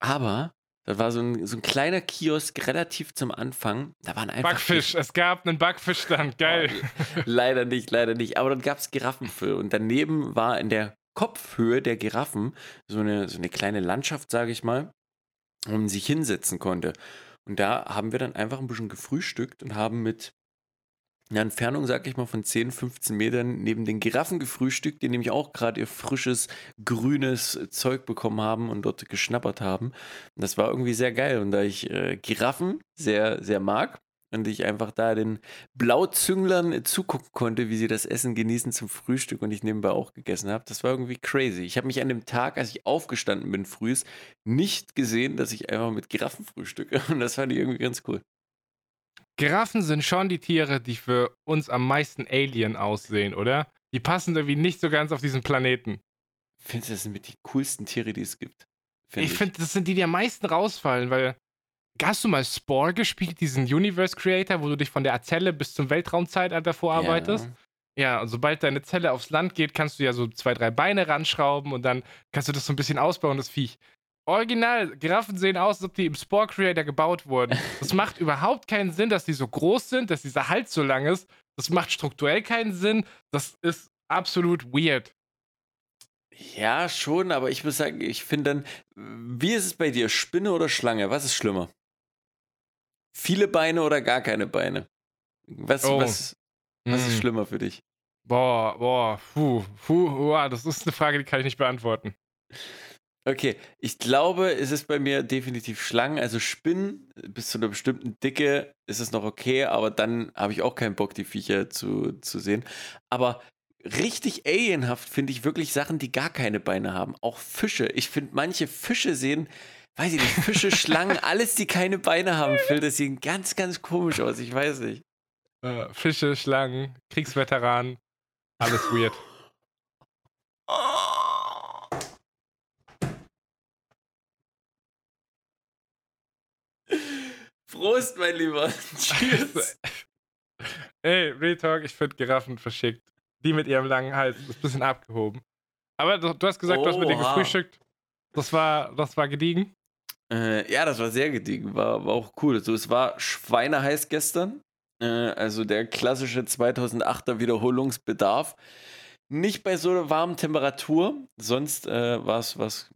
Aber das war so ein, so ein kleiner Kiosk relativ zum Anfang. Da waren einfach. Backfisch, es gab einen Backfischstand, geil. Oh, leider nicht, leider nicht. Aber dann gab es Giraffenfüll. Und daneben war in der Kopfhöhe der Giraffen so eine, so eine kleine Landschaft, sage ich mal man sich hinsetzen konnte. Und da haben wir dann einfach ein bisschen gefrühstückt und haben mit einer Entfernung, sag ich mal, von 10, 15 Metern neben den Giraffen gefrühstückt, die nämlich auch gerade ihr frisches, grünes Zeug bekommen haben und dort geschnappert haben. Und das war irgendwie sehr geil. Und da ich äh, Giraffen sehr, sehr mag, und ich einfach da den Blauzünglern zugucken konnte, wie sie das Essen genießen zum Frühstück und ich nebenbei auch gegessen habe. Das war irgendwie crazy. Ich habe mich an dem Tag, als ich aufgestanden bin frühs, nicht gesehen, dass ich einfach mit Giraffen frühstücke und das fand ich irgendwie ganz cool. Giraffen sind schon die Tiere, die für uns am meisten Alien aussehen, oder? Die passen irgendwie nicht so ganz auf diesen Planeten. Findest du, das sind mit die coolsten Tiere, die es gibt? Find ich, ich finde, das sind die, die am meisten rausfallen, weil Hast du mal Spore gespielt, diesen Universe Creator, wo du dich von der Zelle bis zum Weltraumzeitalter vorarbeitest? Ja. ja, und sobald deine Zelle aufs Land geht, kannst du ja so zwei, drei Beine ranschrauben und dann kannst du das so ein bisschen ausbauen, das Viech. Original, Giraffen sehen aus, als ob die im Spore Creator gebaut wurden. Das macht überhaupt keinen Sinn, dass die so groß sind, dass dieser Hals so lang ist. Das macht strukturell keinen Sinn. Das ist absolut weird. Ja, schon, aber ich muss sagen, ich finde dann, wie ist es bei dir? Spinne oder Schlange? Was ist schlimmer? Viele Beine oder gar keine Beine? Was, oh. was, was ist hm. schlimmer für dich? Boah, boah, puh, puh, boah, das ist eine Frage, die kann ich nicht beantworten. Okay, ich glaube, es ist bei mir definitiv Schlangen. Also Spinnen bis zu einer bestimmten Dicke ist es noch okay, aber dann habe ich auch keinen Bock, die Viecher zu, zu sehen. Aber richtig alienhaft finde ich wirklich Sachen, die gar keine Beine haben. Auch Fische. Ich finde, manche Fische sehen weiß ich nicht, Fische, Schlangen, alles, die keine Beine haben, Phil, das sieht ganz, ganz komisch aus. Ich weiß nicht. Äh, Fische, Schlangen, Kriegsveteranen, alles weird. Prost, mein Lieber. Tschüss. Ey, Real Talk, ich finde Giraffen verschickt. Die mit ihrem langen Hals ist ein bisschen abgehoben. Aber du, du hast gesagt, Oha. du hast mit denen gefrühstückt. Das war, das war gediegen. Äh, ja, das war sehr gediegen, war, war auch cool. Also, es war schweineheiß gestern. Äh, also der klassische 2008er Wiederholungsbedarf. Nicht bei so einer warmen Temperatur, sonst äh, war es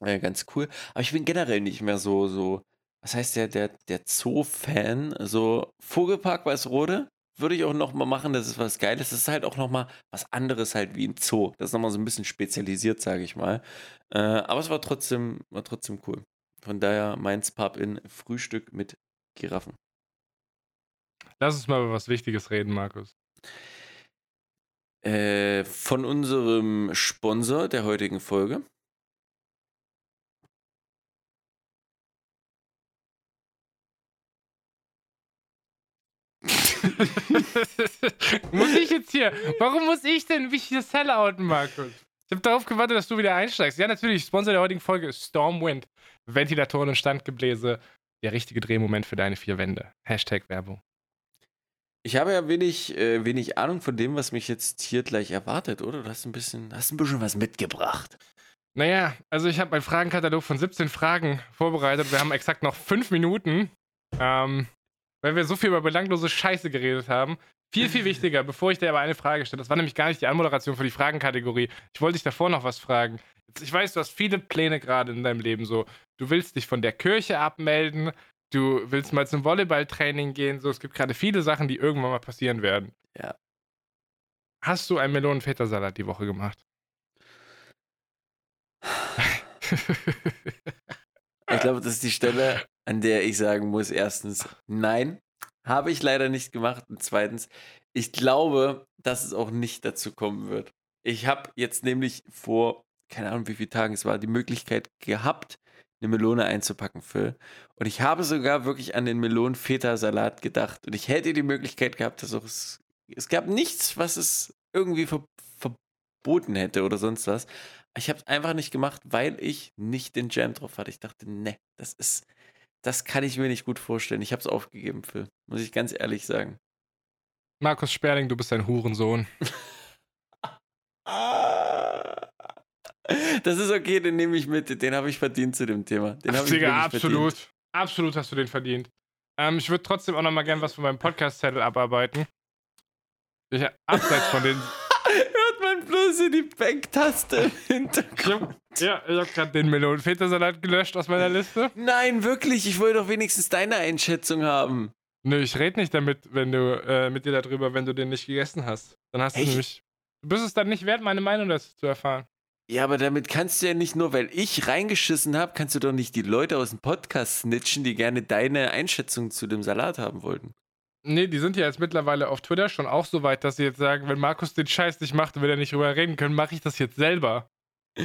äh, ganz cool. Aber ich bin generell nicht mehr so, so was heißt der, der, der Zoo-Fan? So Vogelpark Weißrode würde ich auch nochmal machen, das ist was Geiles. Das ist halt auch nochmal was anderes halt wie ein Zoo. Das ist nochmal so ein bisschen spezialisiert, sage ich mal. Äh, aber es war trotzdem, war trotzdem cool. Von daher Mainz Pub in Frühstück mit Giraffen. Lass uns mal über was Wichtiges reden, Markus. Äh, von unserem Sponsor der heutigen Folge. muss ich jetzt hier? Warum muss ich denn mich hier sellouten, Markus? Ich habe darauf gewartet, dass du wieder einsteigst. Ja, natürlich. Sponsor der heutigen Folge ist Stormwind. Ventilatoren und Standgebläse. Der richtige Drehmoment für deine vier Wände. Hashtag Werbung. Ich habe ja wenig, äh, wenig Ahnung von dem, was mich jetzt hier gleich erwartet, oder? Du hast ein bisschen, hast ein bisschen was mitgebracht. Naja, also ich habe meinen Fragenkatalog von 17 Fragen vorbereitet. Wir haben exakt noch fünf Minuten. Ähm, weil wir so viel über belanglose Scheiße geredet haben. Viel, viel wichtiger, bevor ich dir aber eine Frage stelle. Das war nämlich gar nicht die Anmoderation für die Fragenkategorie. Ich wollte dich davor noch was fragen. Ich weiß, du hast viele Pläne gerade in deinem Leben. So, du willst dich von der Kirche abmelden, du willst mal zum Volleyballtraining gehen. So, es gibt gerade viele Sachen, die irgendwann mal passieren werden. Ja. Hast du einen Melonen-Feta-Salat die Woche gemacht? ich glaube, das ist die Stelle, an der ich sagen muss: erstens, nein. Habe ich leider nicht gemacht. Und zweitens, ich glaube, dass es auch nicht dazu kommen wird. Ich habe jetzt nämlich vor, keine Ahnung, wie viele Tagen es war, die Möglichkeit gehabt, eine Melone einzupacken, Phil. Und ich habe sogar wirklich an den Melonen-Feta-Salat gedacht. Und ich hätte die Möglichkeit gehabt, dass auch es, es gab nichts, was es irgendwie ver, verboten hätte oder sonst was. Ich habe es einfach nicht gemacht, weil ich nicht den Jam drauf hatte. Ich dachte, ne, das ist, das kann ich mir nicht gut vorstellen. Ich habe es aufgegeben, Phil. Muss ich ganz ehrlich sagen. Markus Sperling, du bist ein Hurensohn. Das ist okay, den nehme ich mit. Den habe ich verdient zu dem Thema. Den habe ich Digga, absolut. verdient. Absolut hast du den verdient. Ähm, ich würde trotzdem auch noch mal gern was von meinem Podcast-Zettel abarbeiten. Ich, abseits von den. In die Backtaste im Hintergrund. ja, ich habe gerade den Melonen-Feta-Salat gelöscht aus meiner Liste. Nein, wirklich. Ich wollte doch wenigstens deine Einschätzung haben. Nö, ich rede nicht damit, wenn du äh, mit dir darüber, wenn du den nicht gegessen hast. Dann hast du Echt? nämlich. Du bist es dann nicht wert, meine Meinung dazu zu erfahren. Ja, aber damit kannst du ja nicht nur, weil ich reingeschissen habe, kannst du doch nicht die Leute aus dem Podcast snitchen, die gerne deine Einschätzung zu dem Salat haben wollten. Nee, die sind ja jetzt mittlerweile auf Twitter schon auch so weit, dass sie jetzt sagen, wenn Markus den Scheiß nicht macht und wir da nicht drüber reden können, mache ich das jetzt selber.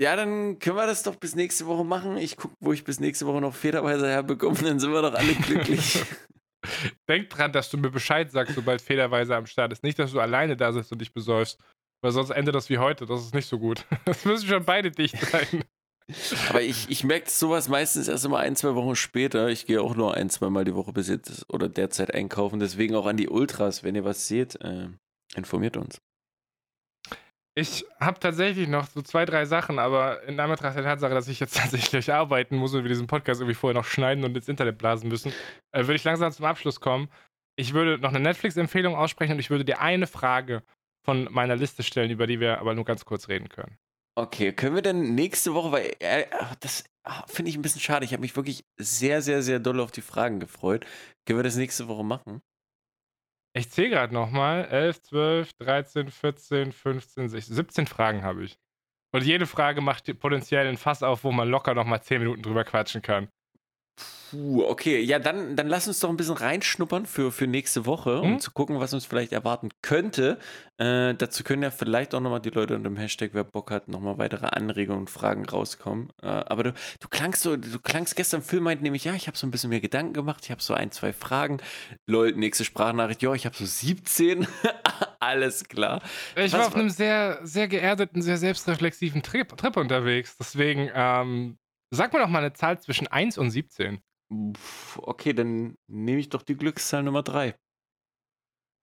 Ja, dann können wir das doch bis nächste Woche machen. Ich gucke, wo ich bis nächste Woche noch Federweise herbekomme, dann sind wir doch alle glücklich. Denk dran, dass du mir Bescheid sagst, sobald Fehlerweise am Start ist. Nicht, dass du alleine da sitzt und dich besäufst. Weil sonst endet das wie heute. Das ist nicht so gut. Das müssen schon beide dicht sein. Aber ich, ich merke sowas meistens erst immer ein, zwei Wochen später. Ich gehe auch nur ein, zwei Mal die Woche bis jetzt oder derzeit einkaufen. Deswegen auch an die Ultras, wenn ihr was seht, äh, informiert uns. Ich habe tatsächlich noch so zwei, drei Sachen, aber in Anbetracht der Tatsache, dass ich jetzt tatsächlich arbeiten muss und wir diesen Podcast irgendwie vorher noch schneiden und ins Internet blasen müssen, äh, würde ich langsam zum Abschluss kommen. Ich würde noch eine Netflix-Empfehlung aussprechen und ich würde dir eine Frage von meiner Liste stellen, über die wir aber nur ganz kurz reden können. Okay, können wir dann nächste Woche, weil äh, das ah, finde ich ein bisschen schade. Ich habe mich wirklich sehr, sehr, sehr doll auf die Fragen gefreut. Können wir das nächste Woche machen? Ich zähle gerade nochmal. 11, 12, 13, 14, 15, 16, 17 Fragen habe ich. Und jede Frage macht potenziell ein Fass auf, wo man locker nochmal 10 Minuten drüber quatschen kann. Puh, okay. Ja, dann, dann lass uns doch ein bisschen reinschnuppern für, für nächste Woche, um Mhm. zu gucken, was uns vielleicht erwarten könnte. Äh, dazu können ja vielleicht auch nochmal die Leute unter dem Hashtag, wer Bock hat, nochmal weitere Anregungen und Fragen rauskommen. Äh, aber du, du klangst so, du klangst gestern, Phil meint nämlich, ja, ich habe so ein bisschen mehr Gedanken gemacht, ich habe so ein, zwei Fragen. Lol, nächste Sprachnachricht, ja, ich habe so 17. Alles klar. Ich Was war auf war- einem sehr, sehr geerdeten, sehr selbstreflexiven Trip, Trip unterwegs. Deswegen, ähm, sag mir doch mal eine Zahl zwischen 1 und 17. Pff, Okay, dann nehme ich doch die Glückszahl Nummer 3.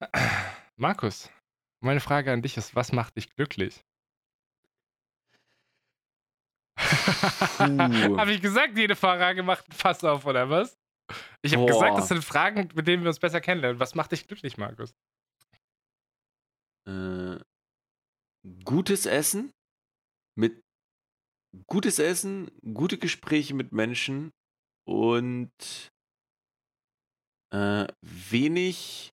Markus, meine Frage an dich ist, was macht dich glücklich? Habe ich gesagt, jede Frage macht ein Fass auf, oder was? Ich habe gesagt, das sind Fragen, mit denen wir uns besser kennenlernen. Was macht dich glücklich, Markus? Äh, gutes Essen mit gutes Essen, gute Gespräche mit Menschen und äh, wenig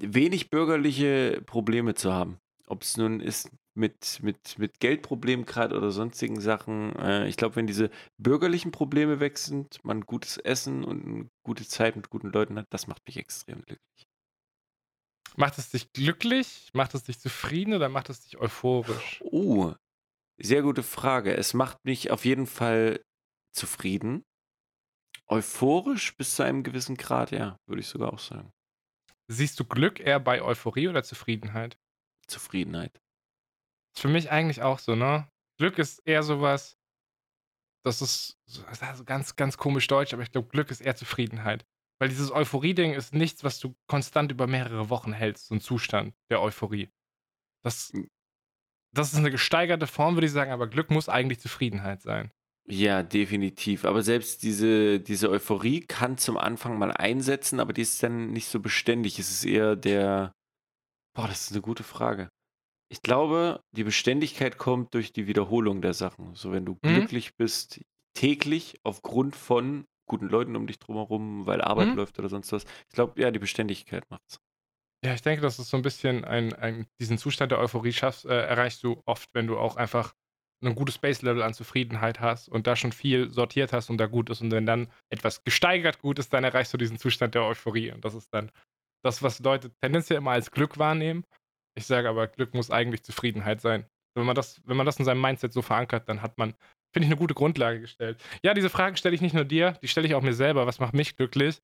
wenig bürgerliche Probleme zu haben. Ob es nun ist mit, mit, mit Geldproblemen gerade oder sonstigen Sachen. Äh, ich glaube, wenn diese bürgerlichen Probleme weg sind, man gutes Essen und eine gute Zeit mit guten Leuten hat, das macht mich extrem glücklich. Macht es dich glücklich? Macht es dich zufrieden oder macht es dich euphorisch? Oh, sehr gute Frage. Es macht mich auf jeden Fall zufrieden. Euphorisch bis zu einem gewissen Grad, ja, würde ich sogar auch sagen. Siehst du Glück eher bei Euphorie oder Zufriedenheit? Zufriedenheit. Ist für mich eigentlich auch so, ne? Glück ist eher sowas, das ist, das ist ganz, ganz komisch deutsch, aber ich glaube, Glück ist eher Zufriedenheit. Weil dieses Euphorie-Ding ist nichts, was du konstant über mehrere Wochen hältst, so ein Zustand der Euphorie. Das, das ist eine gesteigerte Form, würde ich sagen, aber Glück muss eigentlich Zufriedenheit sein. Ja, definitiv. Aber selbst diese, diese Euphorie kann zum Anfang mal einsetzen, aber die ist dann nicht so beständig. Es ist eher der. Boah, das ist eine gute Frage. Ich glaube, die Beständigkeit kommt durch die Wiederholung der Sachen. So, wenn du Mhm. glücklich bist, täglich aufgrund von guten Leuten um dich drumherum, weil Arbeit Mhm. läuft oder sonst was. Ich glaube, ja, die Beständigkeit macht's. Ja, ich denke, das ist so ein bisschen ein, ein diesen Zustand der Euphorie schaffst, äh, erreichst du oft, wenn du auch einfach ein gutes Base-Level an Zufriedenheit hast und da schon viel sortiert hast und da gut ist und wenn dann etwas gesteigert gut ist, dann erreichst du diesen Zustand der Euphorie und das ist dann das, was Leute tendenziell immer als Glück wahrnehmen. Ich sage aber, Glück muss eigentlich Zufriedenheit sein. Wenn man das, wenn man das in seinem Mindset so verankert, dann hat man, finde ich, eine gute Grundlage gestellt. Ja, diese Fragen stelle ich nicht nur dir, die stelle ich auch mir selber. Was macht mich glücklich?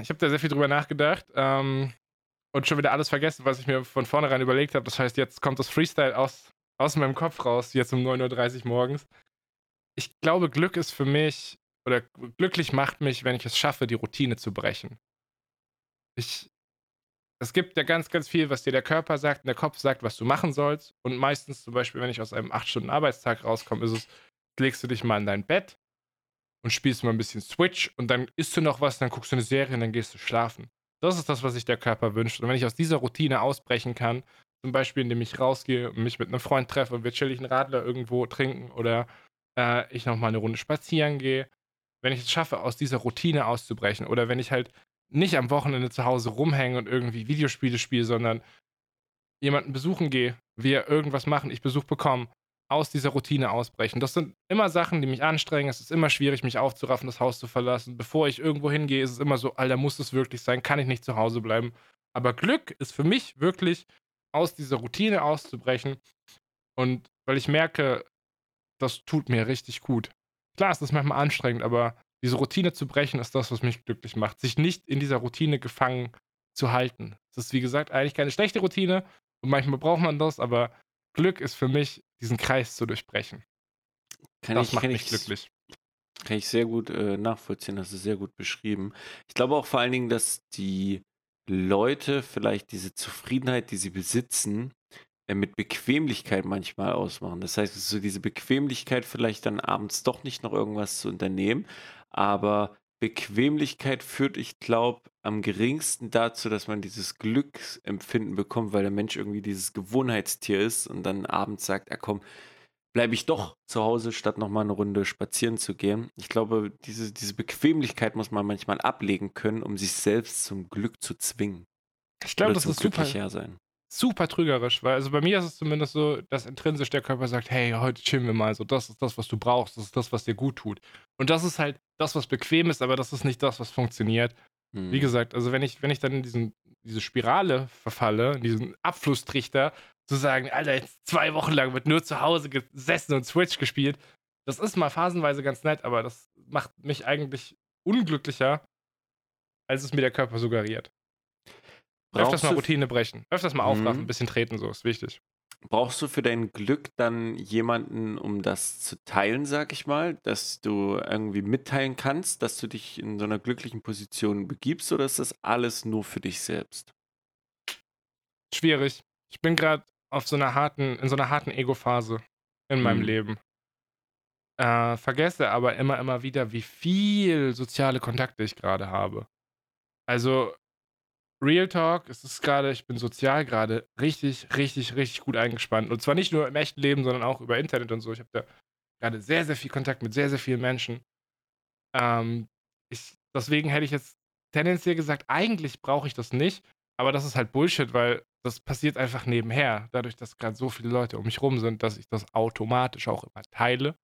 Ich habe da sehr viel drüber nachgedacht ähm, und schon wieder alles vergessen, was ich mir von vornherein überlegt habe. Das heißt, jetzt kommt das Freestyle aus, aus meinem Kopf raus, jetzt um 9.30 Uhr morgens. Ich glaube, Glück ist für mich, oder glücklich macht mich, wenn ich es schaffe, die Routine zu brechen. Ich, es gibt ja ganz, ganz viel, was dir der Körper sagt und der Kopf sagt, was du machen sollst. Und meistens, zum Beispiel, wenn ich aus einem 8-Stunden-Arbeitstag rauskomme, ist es, legst du dich mal in dein Bett und spielst mal ein bisschen Switch und dann isst du noch was, dann guckst du eine Serie und dann gehst du schlafen. Das ist das, was sich der Körper wünscht. Und wenn ich aus dieser Routine ausbrechen kann, zum Beispiel indem ich rausgehe und mich mit einem Freund treffe und wir chillig einen Radler irgendwo trinken oder äh, ich nochmal eine Runde spazieren gehe, wenn ich es schaffe, aus dieser Routine auszubrechen oder wenn ich halt nicht am Wochenende zu Hause rumhänge und irgendwie Videospiele spiele, sondern jemanden besuchen gehe, wir irgendwas machen, ich Besuch bekomme, aus dieser Routine ausbrechen. Das sind immer Sachen, die mich anstrengen. Es ist immer schwierig, mich aufzuraffen, das Haus zu verlassen. Bevor ich irgendwo hingehe, ist es immer so, Alter, muss es wirklich sein? Kann ich nicht zu Hause bleiben? Aber Glück ist für mich wirklich, aus dieser Routine auszubrechen. Und weil ich merke, das tut mir richtig gut. Klar, es ist manchmal anstrengend, aber diese Routine zu brechen, ist das, was mich glücklich macht. Sich nicht in dieser Routine gefangen zu halten. Das ist, wie gesagt, eigentlich keine schlechte Routine und manchmal braucht man das, aber Glück ist für mich, diesen Kreis zu durchbrechen. Kann das ich, macht mich ich, glücklich. Kann ich sehr gut äh, nachvollziehen, das ist sehr gut beschrieben. Ich glaube auch vor allen Dingen, dass die Leute vielleicht diese Zufriedenheit, die sie besitzen, äh, mit Bequemlichkeit manchmal ausmachen. Das heißt, so diese Bequemlichkeit vielleicht dann abends doch nicht noch irgendwas zu unternehmen, aber Bequemlichkeit führt, ich glaube, am geringsten dazu, dass man dieses Glücksempfinden bekommt, weil der Mensch irgendwie dieses Gewohnheitstier ist und dann abends sagt, ja komm, bleibe ich doch zu Hause, statt nochmal eine Runde spazieren zu gehen. Ich glaube, diese, diese Bequemlichkeit muss man manchmal ablegen können, um sich selbst zum Glück zu zwingen. Ich glaube, das ist super, sein. Super trügerisch, weil also bei mir ist es zumindest so, dass intrinsisch der Körper sagt, hey, heute chillen wir mal so, das ist das, was du brauchst, das ist das, was dir gut tut. Und das ist halt das, was bequem ist, aber das ist nicht das, was funktioniert. Wie Hm. gesagt, also wenn ich, wenn ich dann in diesen, diese Spirale verfalle, in diesen Abflusstrichter, zu sagen, Alter, jetzt zwei Wochen lang wird nur zu Hause gesessen und Switch gespielt, das ist mal phasenweise ganz nett, aber das macht mich eigentlich unglücklicher, als es mir der Körper suggeriert. Öfters mal Routine brechen. Öfters mal aufraffen, ein Mhm. bisschen treten, so ist wichtig. brauchst du für dein Glück dann jemanden, um das zu teilen, sag ich mal, dass du irgendwie mitteilen kannst, dass du dich in so einer glücklichen Position begibst, oder ist das alles nur für dich selbst? Schwierig. Ich bin gerade auf so einer harten, in so einer harten Ego-Phase in meinem Hm. Leben. Äh, vergesse aber immer, immer wieder, wie viel soziale Kontakte ich gerade habe. Also, Real Talk, es ist gerade, ich bin sozial gerade richtig, richtig, richtig gut eingespannt. Und zwar nicht nur im echten Leben, sondern auch über Internet und so. Ich habe da gerade sehr, sehr viel Kontakt mit sehr, sehr vielen Menschen. Ähm, ich, deswegen hätte ich jetzt tendenziell gesagt, eigentlich brauche ich das nicht. Aber das ist halt Bullshit, weil das passiert einfach nebenher. Dadurch, dass gerade so viele Leute um mich rum sind, dass ich das automatisch auch immer teile.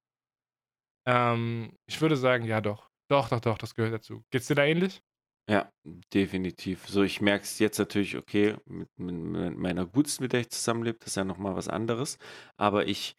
Ähm, ich würde sagen, ja doch. Doch, doch, doch, das gehört dazu. Geht's dir da ähnlich? Ja, definitiv. So, ich merke es jetzt natürlich, okay, mit, mit, mit meiner Gutsten, mit der ich zusammenlebe, das ist ja nochmal was anderes. Aber ich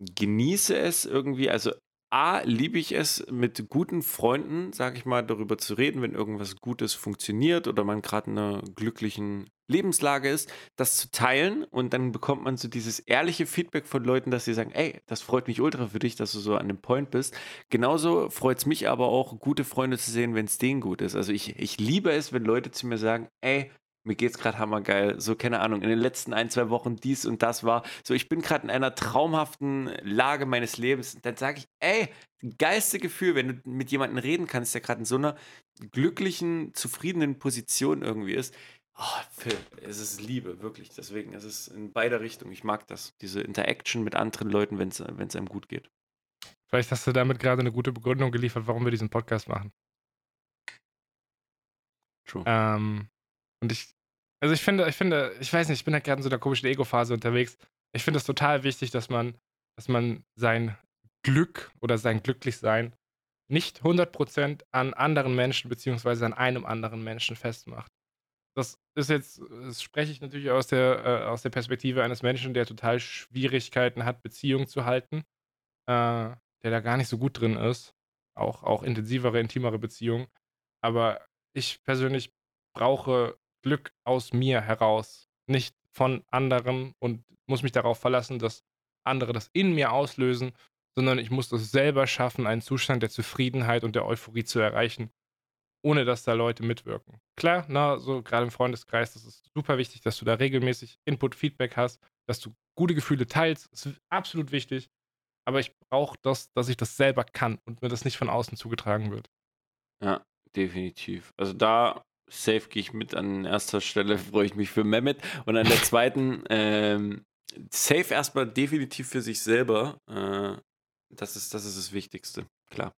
genieße es irgendwie, also A, liebe ich es, mit guten Freunden, sage ich mal, darüber zu reden, wenn irgendwas Gutes funktioniert oder man gerade in einer glücklichen Lebenslage ist, das zu teilen und dann bekommt man so dieses ehrliche Feedback von Leuten, dass sie sagen, ey, das freut mich ultra für dich, dass du so an dem Point bist. Genauso freut es mich aber auch, gute Freunde zu sehen, wenn es denen gut ist. Also ich, ich liebe es, wenn Leute zu mir sagen, ey, mir geht's gerade hammergeil. So, keine Ahnung, in den letzten ein, zwei Wochen dies und das war. So, ich bin gerade in einer traumhaften Lage meines Lebens. Dann sage ich, ey, geilste Gefühl, wenn du mit jemandem reden kannst, der gerade in so einer glücklichen, zufriedenen Position irgendwie ist. Oh, Phil, es ist Liebe, wirklich. Deswegen, es ist in beider Richtungen. Ich mag das. Diese Interaction mit anderen Leuten, wenn es einem gut geht. Vielleicht hast du damit gerade eine gute Begründung geliefert, warum wir diesen Podcast machen. True. Ähm, und ich, also ich finde, ich finde, ich weiß nicht, ich bin halt gerade in so einer komischen Ego-Phase unterwegs. Ich finde es total wichtig, dass man, dass man sein Glück oder sein Glücklichsein nicht 100% an anderen Menschen beziehungsweise an einem anderen Menschen festmacht. Das ist jetzt, das spreche ich natürlich aus der, äh, aus der Perspektive eines Menschen, der total Schwierigkeiten hat, Beziehungen zu halten, äh, der da gar nicht so gut drin ist. Auch, auch intensivere, intimere Beziehungen. Aber ich persönlich brauche Glück aus mir heraus, nicht von anderen und muss mich darauf verlassen, dass andere das in mir auslösen, sondern ich muss das selber schaffen, einen Zustand der Zufriedenheit und der Euphorie zu erreichen, ohne dass da Leute mitwirken. Klar, na, so gerade im Freundeskreis, das ist super wichtig, dass du da regelmäßig Input, Feedback hast, dass du gute Gefühle teilst, das ist absolut wichtig. Aber ich brauche das, dass ich das selber kann und mir das nicht von außen zugetragen wird. Ja, definitiv. Also da safe gehe ich mit an erster Stelle, freue ich mich für Mehmet. Und an der zweiten, ähm, safe erstmal definitiv für sich selber. Äh, das, ist, das ist das Wichtigste, klar.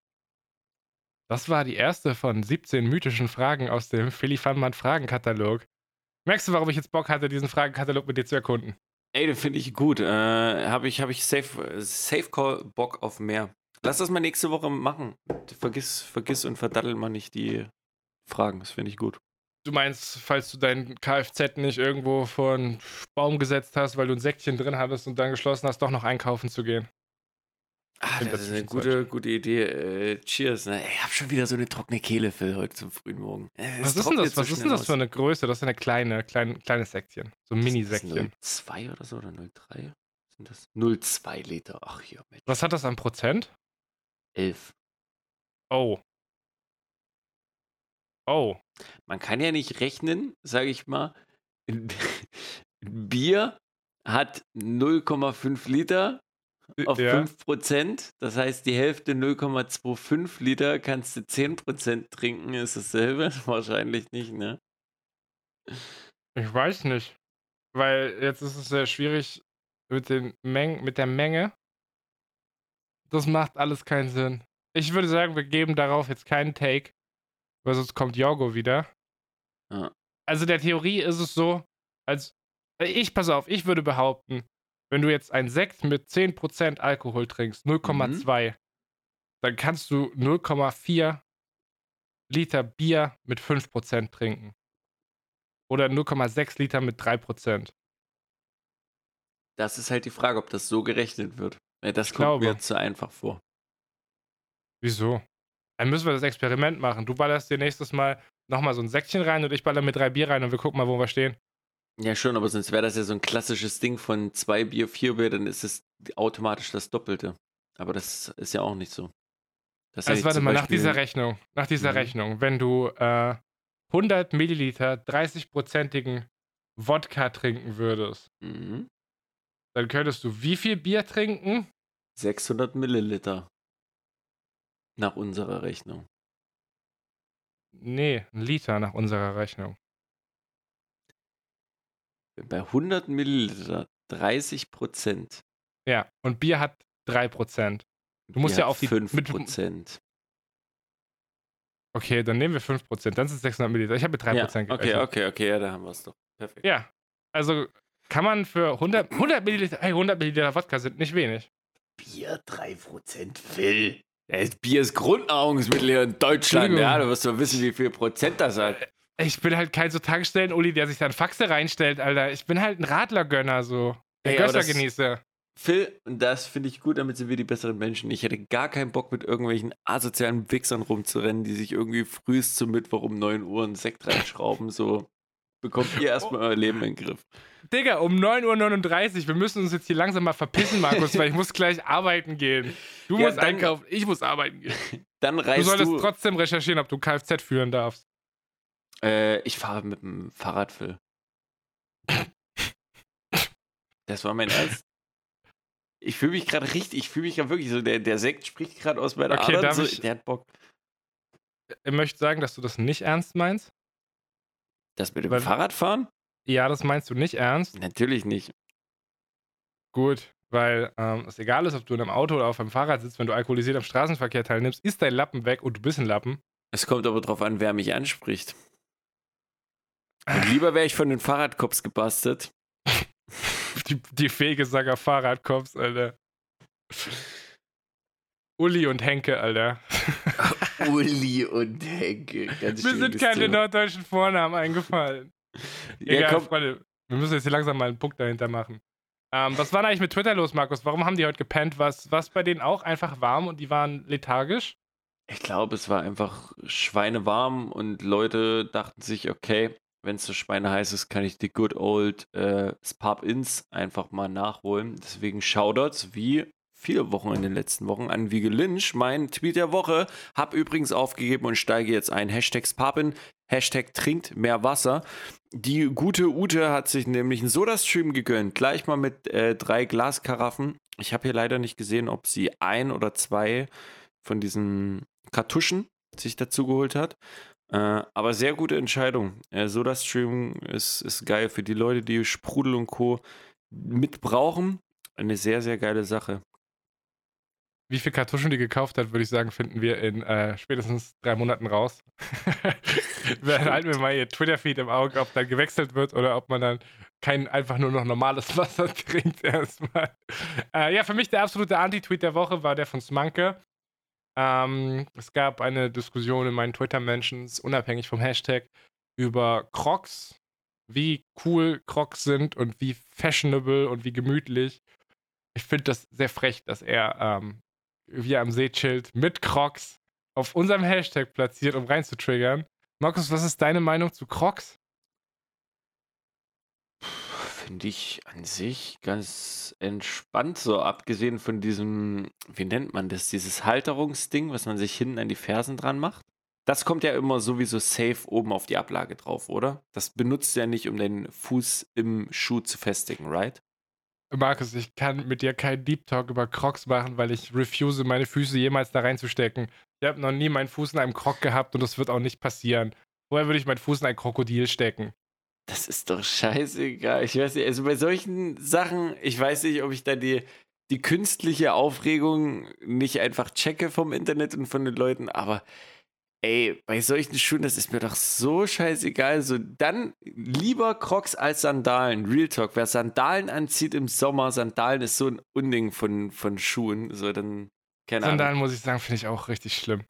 Das war die erste von 17 mythischen Fragen aus dem Philly Funman Fragenkatalog. Merkst du, warum ich jetzt Bock hatte, diesen Fragenkatalog mit dir zu erkunden? Ey, den finde ich gut. Äh, Habe ich, hab ich safe, safe Call Bock auf mehr. Lass das mal nächste Woche machen. Vergiss, vergiss und verdaddel mal nicht die Fragen. Das finde ich gut. Du meinst, falls du dein Kfz nicht irgendwo vor einen Baum gesetzt hast, weil du ein Säckchen drin hattest und dann geschlossen hast, doch noch einkaufen zu gehen? Ah, das ist eine gute, gute Idee. Äh, cheers. Ne? Ich habe schon wieder so eine trockene Kehle für heute zum frühen Morgen. Äh, Was ist denn das? so Was ist denn das aus. für eine Größe? Das ist eine kleine, kleine, kleines Säckchen. So ein Mini-Säckchen. 0,2 oder so oder 0,3? Sind das 0,2 Liter? Ach hier, Mensch. Was hat das an Prozent? 11. Oh. Oh. Man kann ja nicht rechnen, sage ich mal. Bier hat 0,5 Liter auf ja. 5%. Das heißt, die Hälfte 0,25 Liter kannst du 10% trinken. Ist dasselbe? Wahrscheinlich nicht, ne? Ich weiß nicht. Weil jetzt ist es sehr schwierig mit, den Mengen, mit der Menge. Das macht alles keinen Sinn. Ich würde sagen, wir geben darauf jetzt keinen Take, weil sonst kommt Jorgo wieder. Ja. Also der Theorie ist es so, als äh, ich, pass auf, ich würde behaupten, wenn du jetzt ein Sekt mit 10% Alkohol trinkst, 0,2, dann kannst du 0,4 Liter Bier mit 5% trinken. Oder 0,6 Liter mit 3%. Das ist halt die Frage, ob das so gerechnet wird. Äh, Das Ich kommt mir glaube. jetzt zu einfach vor. Wieso? Dann müssen wir das Experiment machen. Du ballerst dir nächstes Mal nochmal so ein Säckchen rein und ich baller mit drei Bier rein und wir gucken mal, wo wir stehen. Ja, schon, aber sonst wäre das ja so ein klassisches Ding von zwei Bier, vier Bier, dann ist es automatisch das Doppelte. Aber das ist ja auch nicht so. Das Also warte mal, nach dieser Rechnung, nach dieser Mhm. Rechnung, wenn du äh, 100 Milliliter 30-prozentigen Wodka trinken würdest, Mhm. dann könntest du wie viel Bier trinken? 600 Milliliter. Nach unserer Rechnung. Nee, ein Liter nach unserer Rechnung. Bei 100 Milliliter 30 Prozent. Ja, und Bier hat 3%. Du musst ja auf die- 5 mit- Prozent. Okay, dann nehmen wir 5%, dann sind es 600 Milliliter. Ich habe mit 3% Ja, okay, gerechnet. okay, okay, ja, da haben wir es doch. Perfekt. Ja, also kann man für 100, 100 Milliliter, hey, 100 Milliliter Wodka sind nicht wenig. Bier 3% Phil. Ja, das Bier ist Grundnahrungsmittel hier in Deutschland. Ja, du wirst doch wissen, wie viel Prozent das hat. Ich bin halt kein so Tankstellen-Uli, der sich dann Faxe reinstellt, Alter. Ich bin halt ein Radlergönner, so. Der Ey, aber das- Gössergenießer. Phil, das finde ich gut, damit sind wir die besseren Menschen. Ich hätte gar keinen Bock, mit irgendwelchen asozialen Wichsern rumzurennen, die sich irgendwie frühest zum Mittwoch um 9 Uhr einen Sekt reinschrauben. So bekommt ihr erstmal euer Leben in den Griff. Digga, um 9.39 Uhr. Wir müssen uns jetzt hier langsam mal verpissen, Markus, weil ich muss gleich arbeiten gehen. Du Ja, musst dann- einkaufen, ich muss arbeiten gehen. Dann Du reist solltest du. trotzdem recherchieren, ob du Kfz führen darfst. Äh, ich fahre mit dem Fahrrad, Phil. Das war mein Ernst. Ich fühle mich gerade richtig, ich fühle mich gerade wirklich so, der, der Sekt spricht gerade aus meiner Okay, Adern, so, ich- der hat Bock. Ich möchte sagen, dass du das nicht ernst meinst. Das mit dem Weil- Fahrradfahren? Ja, das meinst du nicht ernst. Natürlich nicht. Gut, weil ähm, es egal ist, ob du in einem Auto oder auf einem Fahrrad sitzt, wenn du alkoholisiert am Straßenverkehr teilnimmst, ist dein Lappen weg und du bist ein Lappen. Es kommt aber drauf an, wer mich anspricht. Und lieber wäre ich von den Fahrradcops gebastelt. Die, die fähige Sager Fahrradkops, Alter. Uli und Henke, Alter. Uli und Henke. Ganz Mir sind keine Thema. norddeutschen Vornamen eingefallen. Egal, Ja, komm, Freunde, wir müssen jetzt hier langsam mal einen Punkt dahinter machen. Ähm, was war denn eigentlich mit Twitter los, Markus? Warum haben die heute gepennt? Was was bei denen auch einfach warm und die waren lethargisch? ich glaube, es war einfach schweinewarm und Leute dachten sich, okay, wenn es so schweineheiß ist, kann ich die good old äh, Spub-Ins einfach mal nachholen. Deswegen Shoutouts wie viele Wochen in den letzten Wochen an Wiege Lynch, mein Tweet der Woche. Hab übrigens aufgegeben und steige jetzt ein. Hashtag Spapin, Hashtag trinkt mehr Wasser. Die gute Ute hat sich nämlich einen Soda-Stream gegönnt. Gleich mal mit äh, drei Glaskaraffen. Ich habe hier leider nicht gesehen, ob sie ein oder zwei von diesen Kartuschen sich dazu geholt hat. Äh, aber sehr gute Entscheidung. Äh, Soda-Stream ist, ist geil für die Leute, die Sprudel und Co. mitbrauchen. Eine sehr, sehr geile Sache. Wie viel Kartuschen die gekauft hat, würde ich sagen, finden wir in äh, spätestens drei Monaten raus. wir halten wir mal ihr Twitter-Feed im Auge, ob dann gewechselt wird oder ob man dann kein einfach nur noch normales Wasser trinkt erstmal. Äh, ja, für mich der absolute Anti-Tweet der Woche war der von Smanke. Ähm, es gab eine Diskussion in meinen Twitter-Mentions, unabhängig vom Hashtag, über Crocs, wie cool Crocs sind und wie fashionable und wie gemütlich. Ich finde das sehr frech, dass er ähm, wie er am See chillt mit Crocs auf unserem Hashtag platziert, um reinzutriggern. Markus, was ist deine Meinung zu Crocs? Finde ich an sich ganz entspannt, so abgesehen von diesem, wie nennt man das, dieses Halterungsding, was man sich hinten an die Fersen dran macht. Das kommt ja immer sowieso safe oben auf die Ablage drauf, oder? Das benutzt du ja nicht, um den Fuß im Schuh zu festigen, right? Markus, ich kann mit dir keinen Deep Talk über Crocs machen, weil ich refuse, meine Füße jemals da reinzustecken. Ich habe noch nie meinen Fuß in einem Croc gehabt und das wird auch nicht passieren. Woher würde ich meinen Fuß in ein Krokodil stecken? Das ist doch scheißegal. Ich weiß nicht, also bei solchen Sachen, ich weiß nicht, ob ich da die, die künstliche Aufregung nicht einfach checke vom Internet und von den Leuten, aber ey, bei solchen Schuhen, das ist mir doch so scheißegal. So, dann lieber Crocs als Sandalen. Real Talk. Wer Sandalen anzieht im Sommer, Sandalen ist so ein Unding von, von Schuhen. So, dann, keine Sandalen, Ahnung. muss ich sagen, finde ich auch richtig schlimm.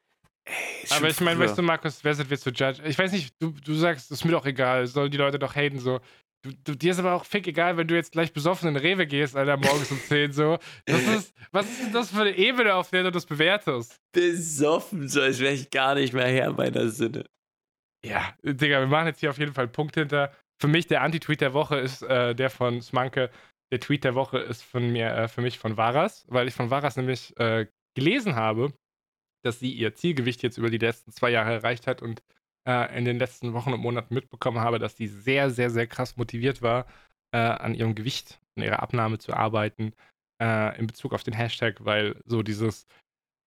Ey, Aber ich meine, weißt du, Markus, wer sind wir zu judge? Ich weiß nicht, du, du sagst, ist mir doch egal, sollen die Leute doch haten, so. Du, du, dir ist aber auch fick egal, wenn du jetzt gleich besoffen in Rewe gehst, Alter, morgens um 10 so. Ist, was ist denn das für eine Ebene, auf der du das bewertest? besoffen, so als wäre ich gar nicht mehr Herr meiner Sinne. Ja, Digga, wir machen jetzt hier auf jeden Fall einen Punkt hinter. Für mich der Anti-Tweet der Woche ist äh, der von Smanke. Der Tweet der Woche ist von mir, äh, für mich von Varas, weil ich von Varas nämlich äh, gelesen habe, dass sie ihr Zielgewicht jetzt über die letzten zwei Jahre erreicht hat und äh, in den letzten Wochen und Monaten mitbekommen habe, dass die sehr, sehr, sehr krass motiviert war, äh, an ihrem Gewicht, an ihrer Abnahme zu arbeiten, äh, in Bezug auf den Hashtag, weil so dieses,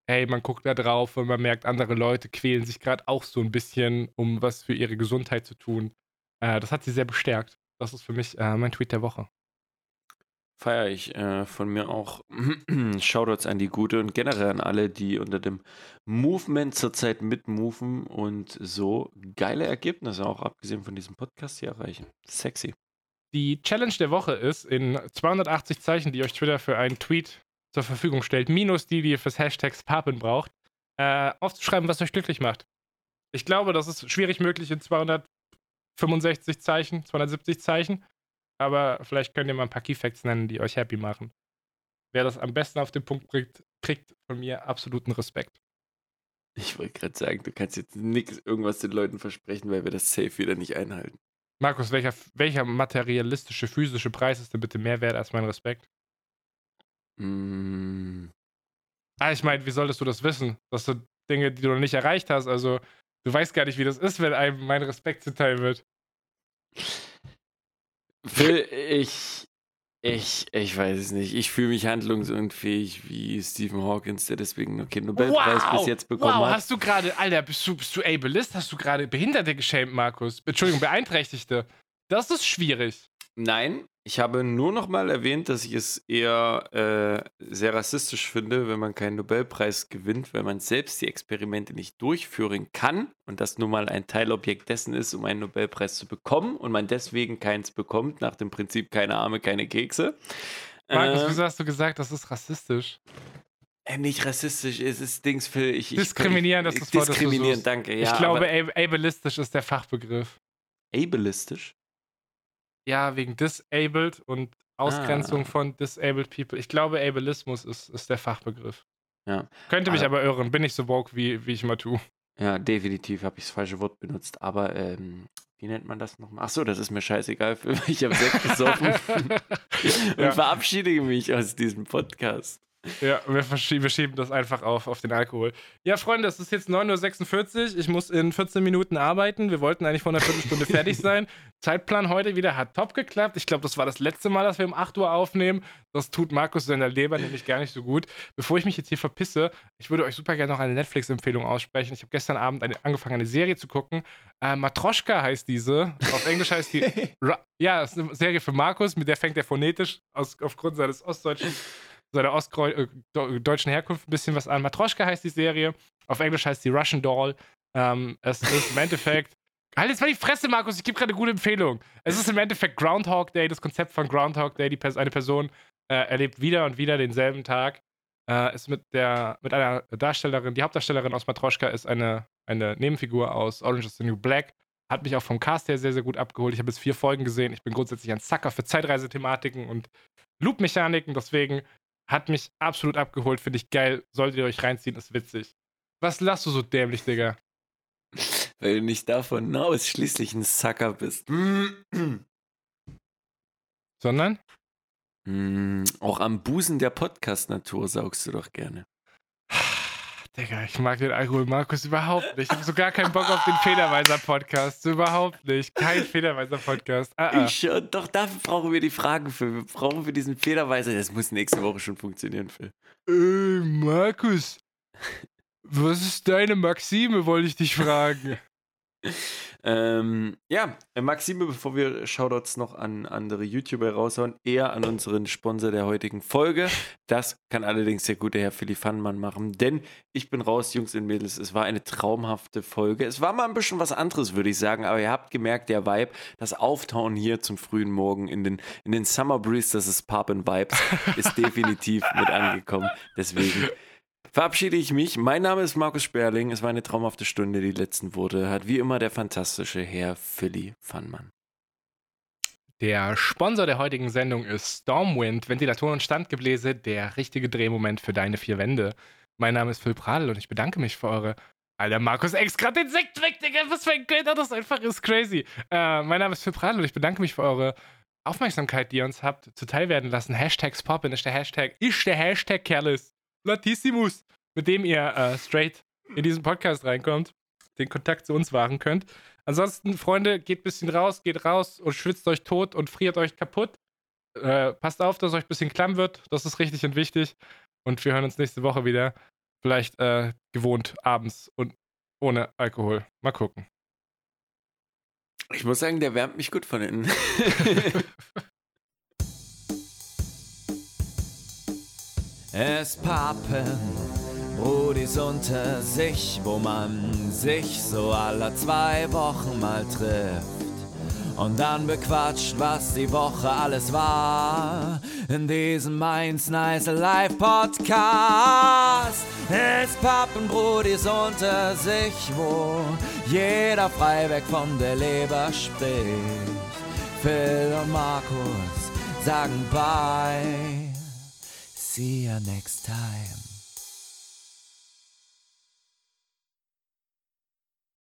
hey, man guckt da drauf und man merkt, andere Leute quälen sich gerade auch so ein bisschen, um was für ihre Gesundheit zu tun. Äh, das hat sie sehr bestärkt. Das ist für mich äh, mein Tweet der Woche. Feier ich äh, von mir auch. Shoutouts an die Gute und generell an alle, die unter dem Movement zurzeit mitmoven und so geile Ergebnisse, auch abgesehen von diesem Podcast, hier erreichen. Sexy. Die Challenge der Woche ist, in 280 Zeichen, die euch Twitter für einen Tweet zur Verfügung stellt, minus die, die ihr fürs Hashtag Papen braucht, äh, aufzuschreiben, was euch glücklich macht. Ich glaube, das ist schwierig möglich in 265 Zeichen, 270 Zeichen. Aber vielleicht könnt ihr mal ein paar Keyfacts nennen, die euch happy machen. Wer das am besten auf den Punkt bringt, kriegt von mir absoluten Respekt. Ich wollte gerade sagen, du kannst jetzt nichts irgendwas den Leuten versprechen, weil wir das safe wieder nicht einhalten. Markus, welcher, welcher materialistische, physische Preis ist denn bitte mehr wert als mein Respekt? Mm, Ah, ich meine, wie solltest du das wissen? Das sind Dinge, die du noch nicht erreicht hast. Also, du weißt gar nicht, wie das ist, wenn einem mein Respekt zuteil wird. Phil, ich, ich, ich weiß es nicht. Ich fühle mich handlungsunfähig wie Stephen Hawkins, der deswegen noch Nobelpreis bis jetzt bekommen wow, hat. hast du gerade, Alter, bist du, bist du ableist? Hast du gerade Behinderte geschämt, Markus? Entschuldigung, Beeinträchtigte. Das ist schwierig. Nein, ich habe nur noch mal erwähnt, dass ich es eher äh, sehr rassistisch finde, wenn man keinen Nobelpreis gewinnt, weil man selbst die Experimente nicht durchführen kann und das nun mal ein Teilobjekt dessen ist, um einen Nobelpreis zu bekommen und man deswegen keins bekommt, nach dem Prinzip keine Arme, keine Kekse. Markus, Ähm, wieso hast du gesagt, das ist rassistisch? Äh, nicht rassistisch, es ist Dings für ich. ich- Diskriminieren, das ich, ist das Wort, das du Diskriminieren, danke. Ja, ich glaube, ab ableistisch ist der Fachbegriff. ableistisch. Ja, wegen disabled und Ausgrenzung Ah. von disabled people. Ich glaube, Ableismus ist, ist der Fachbegriff. Ja. Könnte mich Ah. aber irren. Bin nicht so woke, wie, wie ich immer tue. Ja, definitiv habe ich das falsche Wort benutzt. Aber ähm, wie nennt man das nochmal? Achso, das ist mir scheißegal. Ich habe Sekt gesoffen und Ja. verabschiede mich aus diesem Podcast. Ja, wir, verschieben, schieben das einfach auf, auf den Alkohol. Ja, Freunde, es ist jetzt 9.46 Uhr. Ich muss in 14 Minuten arbeiten. Wir wollten eigentlich vor einer Viertelstunde fertig sein. Zeitplan heute wieder hat top geklappt. Ich glaube, das war das letzte Mal, dass wir um 8 Uhr aufnehmen. Das tut Markus seiner Leber nämlich gar nicht so gut. Bevor ich mich jetzt hier verpisse, ich würde euch super gerne noch eine Netflix-Empfehlung aussprechen. Ich habe gestern Abend eine, angefangen, eine Serie zu gucken. Äh, Matroschka heißt diese. Auf Englisch heißt die. Ra ja, ist eine Serie für Markus, mit der fängt er phonetisch aus, aufgrund seines ostdeutschen seiner ostdeutschen Herkunft ein bisschen was an. Matroschka heißt die Serie. Auf Englisch heißt sie Russian Doll. Ähm, es ist im Endeffekt. Halt jetzt mal die Fresse, Markus, ich gebe gerade eine gute Empfehlung. Es ist im Endeffekt Groundhog Day, das Konzept von Groundhog Day. Die, Pers- eine Person äh, erlebt wieder und wieder denselben Tag. Äh, ist mit, der, mit einer Darstellerin, die Hauptdarstellerin aus Matroschka ist eine, eine Nebenfigur aus Orange is the New Black. Hat mich auch vom Cast her sehr, sehr gut abgeholt. Ich habe jetzt vier Folgen gesehen. Ich bin grundsätzlich ein Sucker für Zeitreisethematiken und Loop-Mechaniken. Deswegen hat mich absolut abgeholt. Finde ich geil. Solltet ihr euch reinziehen, ist witzig. Was lachst du so dämlich, Digga? Weil du nicht davon ausschließlich ein Sucker bist. Sondern? Mm, Auch am Busen der Podcast-Natur saugst du doch gerne. Digga, ich mag den Alkohol Markus überhaupt nicht. Ich habe so gar keinen Bock auf den Federweiser-Podcast. Überhaupt nicht. Kein Federweiser-Podcast. Ah, ah. Ich schon, doch dafür brauchen wir die Fragen für. Wir brauchen für diesen Federweiser. Das muss nächste Woche schon funktionieren, Phil. Äh, Markus. Was ist deine Maxime, wollte ich dich fragen. Ähm, ja, äh, Maxime, bevor wir Shoutouts noch an andere YouTuber raushauen, eher an unseren Sponsor der heutigen Folge. Das kann allerdings der gute Herr Philipp Fannmann machen, denn ich bin raus, Jungs und Mädels. Es war eine traumhafte Folge. Es war mal ein bisschen was anderes, würde ich sagen, aber ihr habt gemerkt, der Vibe, das Auftauen hier zum frühen Morgen in den, in den Summer Breeze, das ist Pub and Vibes, ist definitiv mit angekommen. Deswegen verabschiede ich mich. Mein Name ist Markus Sperling. Es war eine traumhafte Stunde, die letzten Worte hat wie immer der fantastische Herr Philly Fannmann. Der Sponsor der heutigen Sendung ist Stormwind, Ventilatoren und Standgebläse, der richtige Drehmoment für deine vier Wände. Mein Name ist Phil Pradl und ich bedanke mich für eure. Alter, Markus Ex, gerade den Sekt weg, Digga, was für ein Geld das einfach ist, crazy. Äh, mein Name ist Phil Pradl und ich bedanke mich für eure Aufmerksamkeit, die ihr uns habt zuteil werden lassen. Hashtags poppen ist der Hashtag, ist der Hashtag Kerlis. Latissimus, mit dem ihr äh, straight in diesen Podcast reinkommt, den Kontakt zu uns wahren könnt. Ansonsten, Freunde, geht ein bisschen raus, geht raus und schwitzt euch tot und friert euch kaputt. Äh, passt auf, dass euch ein bisschen klamm wird. Das ist richtig und wichtig. Und wir hören uns nächste Woche wieder. Vielleicht äh, gewohnt abends und ohne Alkohol. Mal gucken. Ich muss sagen, der wärmt mich gut von innen. Es pappen Brudis unter sich, wo man sich so alle zwei Wochen mal trifft. Und dann bequatscht, was die Woche alles war. In diesem Mainz Nice Live Podcast. Es pappen Brudis unter sich, wo jeder frei weg von der Leber spricht. Phil und Markus sagen bye. See you next time.